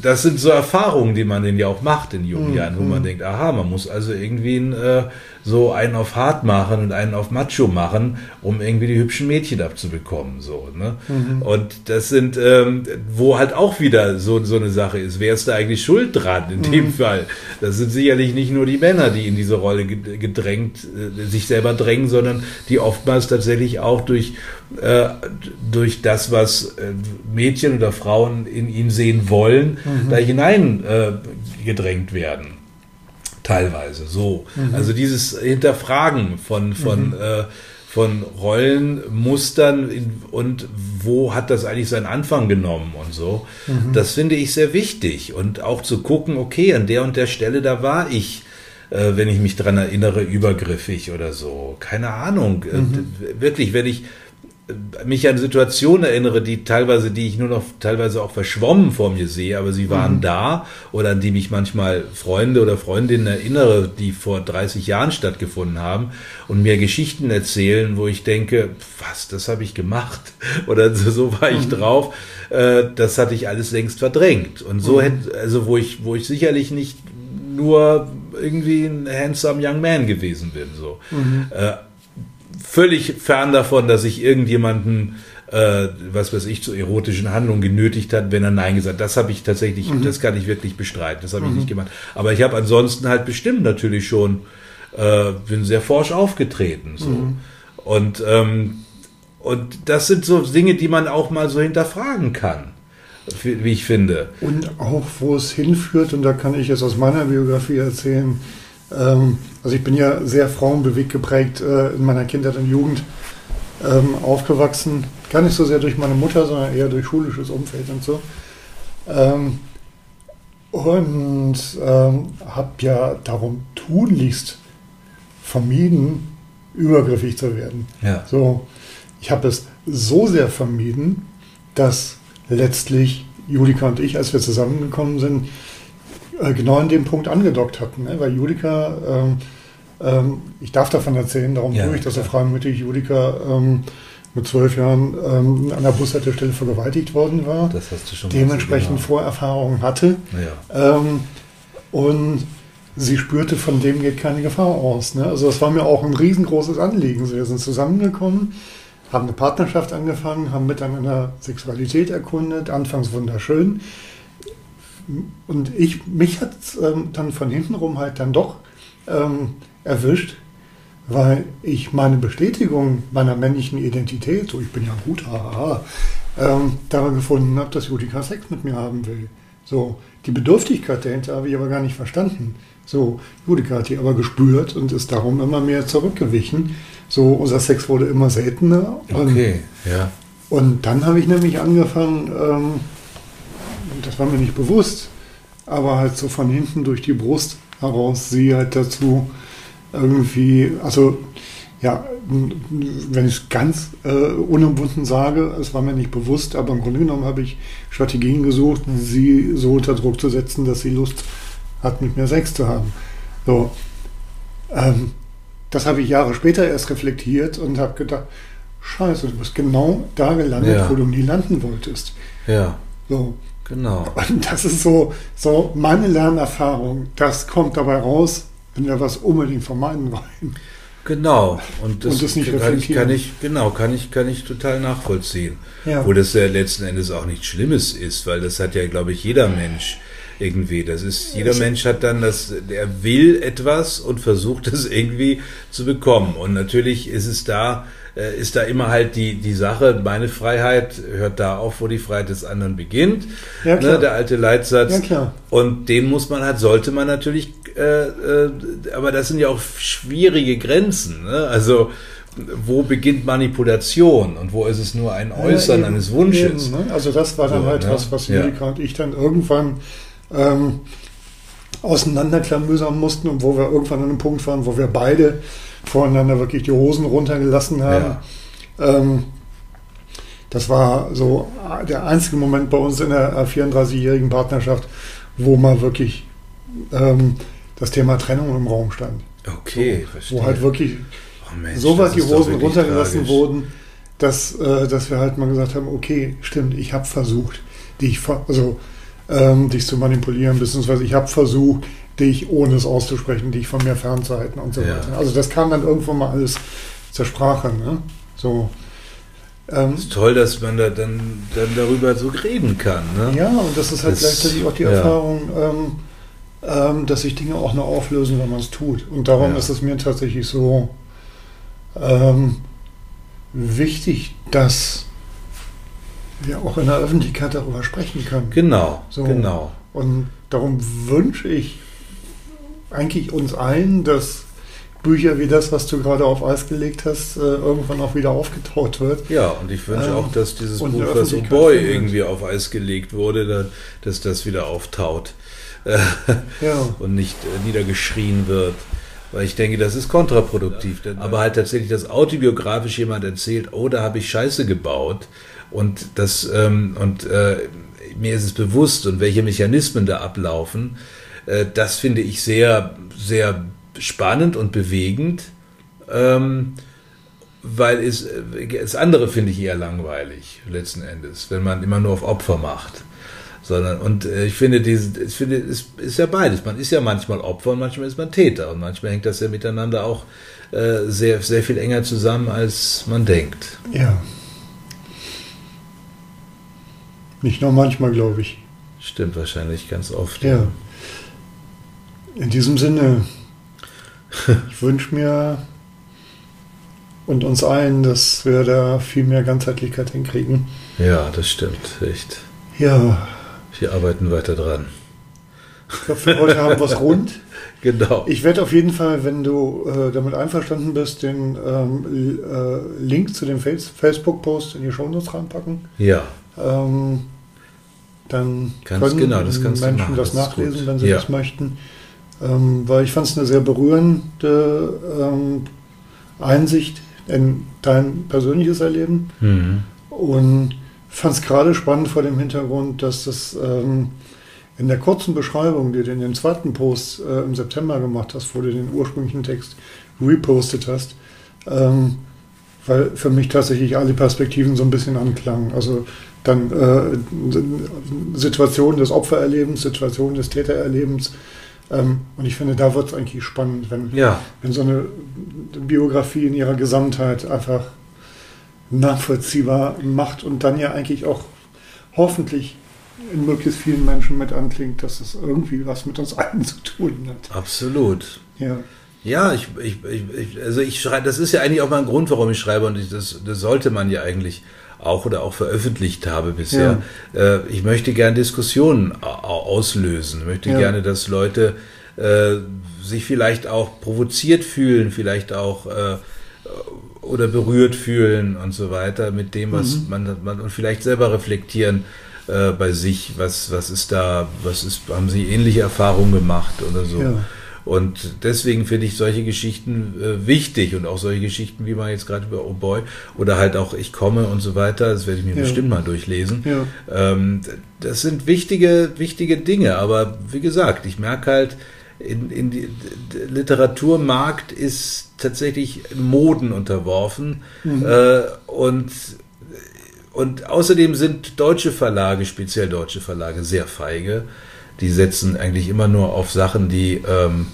das sind so Erfahrungen, die man denn ja auch macht in jungen mhm. Jahren, wo man denkt, aha, man muss also irgendwie ein, äh, so einen auf hart machen und einen auf macho machen, um irgendwie die hübschen Mädchen abzubekommen. So, ne? Mhm. Und das sind, ähm, wo halt auch wieder so, so eine Sache ist, wer ist da eigentlich schuld dran in dem mhm. Fall? Das sind sicherlich nicht nur die Männer, die in diese Rolle gedrängt, äh, sich selber drängen, sondern die oftmals tatsächlich auch durch, äh, durch das, was äh, Mädchen oder Frauen in ihnen sehen wollen, mhm. da hinein äh, gedrängt werden teilweise so. Mhm. Also dieses Hinterfragen von, von, mhm. äh, von Rollenmustern und wo hat das eigentlich seinen Anfang genommen und so. Mhm. Das finde ich sehr wichtig. Und auch zu gucken, okay, an der und der Stelle, da war ich äh, wenn ich mich dran erinnere, übergriffig oder so. Keine Ahnung. Äh, mhm. Wirklich, wenn ich mich an Situationen erinnere, die teilweise, die ich nur noch teilweise auch verschwommen vor mir sehe, aber sie waren mhm. da oder an die mich manchmal Freunde oder Freundinnen erinnere, die vor 30 Jahren stattgefunden haben und mir Geschichten erzählen, wo ich denke, was, das habe ich gemacht oder so, so war ich mhm. drauf. Äh, das hatte ich alles längst verdrängt und so mhm. hätte, also wo ich, wo ich sicherlich nicht nur irgendwie ein handsome young man gewesen bin, so. Mhm. Äh, völlig fern davon, dass ich irgendjemanden, äh, was weiß ich, zu erotischen Handlungen genötigt hat, wenn er Nein gesagt hat. Das habe ich tatsächlich, mhm. das kann ich wirklich bestreiten. Das habe ich mhm. nicht gemacht. Aber ich habe ansonsten halt bestimmt natürlich schon, äh, bin sehr forsch aufgetreten. So. Mhm. Und, ähm, und das sind so Dinge, die man auch mal so hinterfragen kann wie ich finde. Und auch, wo es hinführt, und da kann ich jetzt aus meiner Biografie erzählen, also ich bin ja sehr frauenbewegt geprägt äh, in meiner Kindheit und Jugend ähm, aufgewachsen. Gar nicht so sehr durch meine Mutter, sondern eher durch schulisches Umfeld und so. Ähm, und ähm, habe ja darum tunlichst vermieden, übergriffig zu werden. Ja. So, ich habe es so sehr vermieden, dass letztlich Julika und ich, als wir zusammengekommen sind, äh, genau an dem Punkt angedockt hatten. Ne? Weil Julika, ähm, ähm, ich darf davon erzählen, darum ja, tue ich das so freimütig, Julika ähm, mit zwölf Jahren ähm, an der Bushaltestelle vergewaltigt worden war. Das hast du schon Dementsprechend genau. Vorerfahrungen hatte. Ja. Ähm, und sie spürte, von dem geht keine Gefahr aus. Ne? Also das war mir auch ein riesengroßes Anliegen. Wir sind zusammengekommen, haben eine Partnerschaft angefangen, haben miteinander Sexualität erkundet, anfangs wunderschön und ich, mich hat es ähm, dann von hinten rum halt dann doch ähm, erwischt, weil ich meine Bestätigung meiner männlichen Identität, so ich bin ja gut, haha, ähm, daran gefunden habe, dass Judika Sex mit mir haben will. So, die Bedürftigkeit dahinter habe ich aber gar nicht verstanden. So, Judika hat die aber gespürt und ist darum immer mehr zurückgewichen. So, unser Sex wurde immer seltener. Okay, und, ja. Und dann habe ich nämlich angefangen, ähm, das war mir nicht bewusst, aber halt so von hinten durch die Brust heraus sie halt dazu irgendwie, also ja, wenn ich es ganz äh, unumwunden sage, es war mir nicht bewusst, aber im Grunde genommen habe ich Strategien gesucht, sie so unter Druck zu setzen, dass sie Lust hat, mit mir Sex zu haben. So, ähm, das habe ich Jahre später erst reflektiert und habe gedacht, scheiße, du bist genau da gelandet, ja. wo du nie landen wolltest. Ja. So, Genau. Und das ist so, so meine Lernerfahrung. Das kommt dabei raus, wenn wir was unbedingt vermeiden wollen. Genau. Und das, und das nicht kann, ich, kann ich, genau, kann ich, kann ich total nachvollziehen. Ja. Wo das ja letzten Endes auch nichts Schlimmes ist, weil das hat ja, glaube ich, jeder Mensch irgendwie. Das ist, jeder Mensch hat dann das, er will etwas und versucht es irgendwie zu bekommen. Und natürlich ist es da, äh, ist da immer halt die, die Sache, meine Freiheit hört da auf, wo die Freiheit des anderen beginnt. Ja, klar. Ne, der alte Leitsatz. Ja, klar. Und den muss man halt, sollte man natürlich, äh, äh, aber das sind ja auch schwierige Grenzen. Ne? Also, wo beginnt Manipulation und wo ist es nur ein Äußern Ja, eben, eines Wunsches? eben, ne? Also das war dann So, halt ne? was, was Ja. Erika und ich dann irgendwann ähm, auseinanderklamüsern mussten und wo wir irgendwann an einem Punkt waren, wo wir beide voreinander wirklich die Hosen runtergelassen haben. Ähm, das war so der einzige Moment bei uns in der 34-jährigen Partnerschaft, wo mal wirklich ähm, das Thema Trennung im Raum stand. Okay, verstehe. Wo halt wirklich Oh Mensch, so weit die Hosen runtergelassen tragisch. wurden, dass, äh, dass wir halt mal gesagt haben, okay, stimmt, ich habe versucht, dich, also, ähm, dich zu manipulieren, beziehungsweise ich habe versucht, dich, ohne es auszusprechen, dich von mir fernzuhalten und so Ja. weiter. Also das kam dann irgendwann mal alles zur Sprache. Ne? So, ähm, ist toll, dass man da dann, dann darüber so reden kann. Ne? ja, und das ist halt Das- gleichzeitig auch die ja. Erfahrung, ähm, ähm, dass sich Dinge auch nur auflösen, wenn man es tut. Und darum Ja. ist es mir tatsächlich so ähm, wichtig, dass wir auch in der Öffentlichkeit darüber sprechen können. Genau, So. genau. Und darum wünsche ich eigentlich uns allen, dass Bücher wie das, was du gerade auf Eis gelegt hast, äh, irgendwann auch wieder aufgetaut wird. Ja, und ich wünsche Ähm, auch, dass dieses Buch, was Öffentlichkeit O'Boy findet. irgendwie auf Eis gelegt wurde, da- dass das wieder auftaut Ja. und nicht äh, niedergeschrien wird. Weil ich denke, das ist kontraproduktiv. Denn, aber halt tatsächlich, dass autobiografisch jemand erzählt, oh, da habe ich Scheiße gebaut und das ähm, und äh, mir ist es bewusst und welche Mechanismen da ablaufen, äh, das finde ich sehr, sehr spannend und bewegend. Ähm, weil es, äh, das andere finde ich eher langweilig, letzten Endes, wenn man immer nur auf Opfer macht. Sondern, und äh, ich finde, diese, ich finde, es ist ja beides. Man ist ja manchmal Opfer und manchmal ist man Täter. Und manchmal hängt das ja miteinander auch äh, sehr, sehr viel enger zusammen, als man denkt. Ja. Nicht nur manchmal, glaube ich. Stimmt wahrscheinlich ganz oft. Ja. In diesem Sinne, ich wünsche mir und uns allen, dass wir da viel mehr Ganzheitlichkeit hinkriegen. Ja, das stimmt, echt. Ja, Wir arbeiten weiter dran. ich glaube, für heute haben wir es rund. Genau. Ich werde auf jeden Fall, wenn du äh, damit einverstanden bist, den ähm, äh, Link zu dem Face Facebook-Post in die Shownotes reinpacken. ja, Ähm, dann Ganz können genau, das Menschen machen, das nachlesen, wenn sie Ja. das möchten. Ähm, weil ich fand es eine sehr berührende ähm, Einsicht in dein persönliches Erleben mhm. und fand es gerade spannend vor dem Hintergrund, dass das ähm, in der kurzen Beschreibung, die du in dem zweiten Post äh, im September gemacht hast, wo du den ursprünglichen Text repostet hast, ähm, weil für mich tatsächlich alle Perspektiven so ein bisschen anklangen. Also dann äh, Situationen des Opfererlebens, Situationen des Tätererlebens. Ähm, und ich finde, da wird es eigentlich spannend, wenn, Ja, wenn so eine Biografie in ihrer Gesamtheit einfach nachvollziehbar macht und dann ja eigentlich auch hoffentlich in möglichst vielen Menschen mit anklingt, dass es irgendwie was mit uns allen zu tun hat. absolut. Ja, Ja, ich, ich, ich, also ich schreibe, das ist ja eigentlich auch mein Grund, warum ich schreibe und ich, das, das sollte man ja eigentlich auch oder auch veröffentlicht habe bisher. Äh, ich möchte gerne Diskussionen au- au- auslösen, möchte Ja. gerne, dass Leute äh, sich vielleicht auch provoziert fühlen, vielleicht auch äh, oder berührt fühlen und so weiter mit dem, was Mhm. man, man und vielleicht selber reflektieren äh, bei sich, was, was ist da, was ist, haben sie ähnliche Erfahrungen gemacht oder so. Ja. Und deswegen finde ich solche Geschichten äh, wichtig und auch solche Geschichten, wie man jetzt gerade über Oh Boy oder halt auch Ich komme und so weiter, das werde ich mir Ja. bestimmt mal durchlesen. ja, Ähm, das sind wichtige, wichtige Dinge, aber wie gesagt, ich merke halt, in, in die, der Literaturmarkt ist tatsächlich Moden unterworfen Mhm. äh, und und außerdem sind deutsche Verlage, speziell deutsche Verlage, sehr feige. Die setzen eigentlich immer nur auf Sachen, die ähm,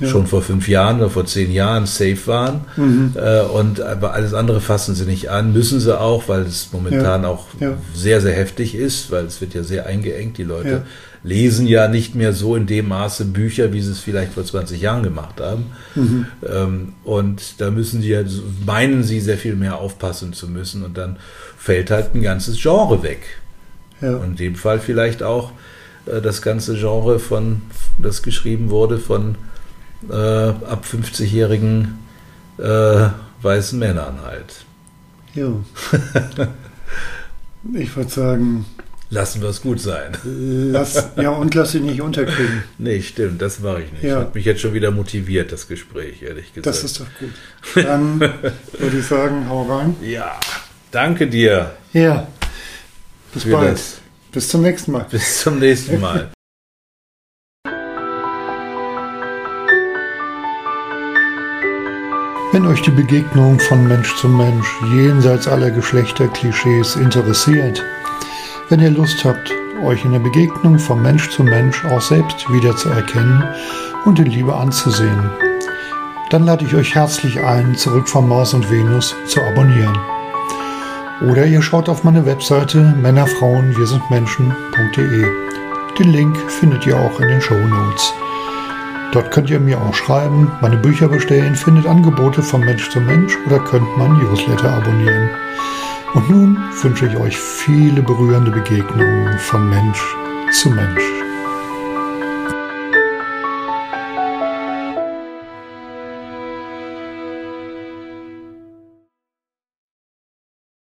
Ja. schon vor fünf Jahren oder vor zehn Jahren safe waren. Mhm. Äh, und aber alles andere fassen sie nicht an, müssen sie auch, weil es momentan auch Ja. sehr, sehr heftig ist, weil es wird ja sehr eingeengt. Die Leute lesen ja nicht mehr so in dem Maße Bücher, wie sie es vielleicht vor 20 Jahren gemacht haben. Mhm. Ähm, und da müssen sie ja, meinen sie sehr viel mehr aufpassen zu müssen und dann fällt halt ein ganzes Genre weg. Ja. Und in dem Fall vielleicht auch das ganze Genre von, das geschrieben wurde von äh, ab 50-jährigen äh, weißen Männern halt. ja. ich würde sagen, Lassen wir es gut sein. lass, ja, und lass sie nicht unterkriegen. Nee, stimmt, das mache ich nicht. Ja. Hat mich jetzt schon wieder motiviert, das Gespräch, ehrlich gesagt. Das ist doch gut. Dann würde ich sagen, hau rein. ja, danke dir Ja. Bis für bald. das. Bis zum nächsten Mal. Bis zum nächsten Mal. Wenn euch die Begegnung von Mensch zu Mensch jenseits aller Geschlechterklischees interessiert, wenn ihr Lust habt, euch in der Begegnung von Mensch zu Mensch auch selbst wiederzuerkennen und in Liebe anzusehen, dann lade ich euch herzlich ein, zurück von Mars und Venus zu abonnieren. Oder ihr schaut auf meine Webseite Männerfrauen wir sind Menschen.de. Den Link findet ihr auch in den Show Notes. Dort könnt ihr mir auch schreiben, meine Bücher bestellen, findet Angebote von Mensch zu Mensch oder könnt mein Newsletter abonnieren. Und nun wünsche ich euch viele berührende Begegnungen von Mensch zu Mensch.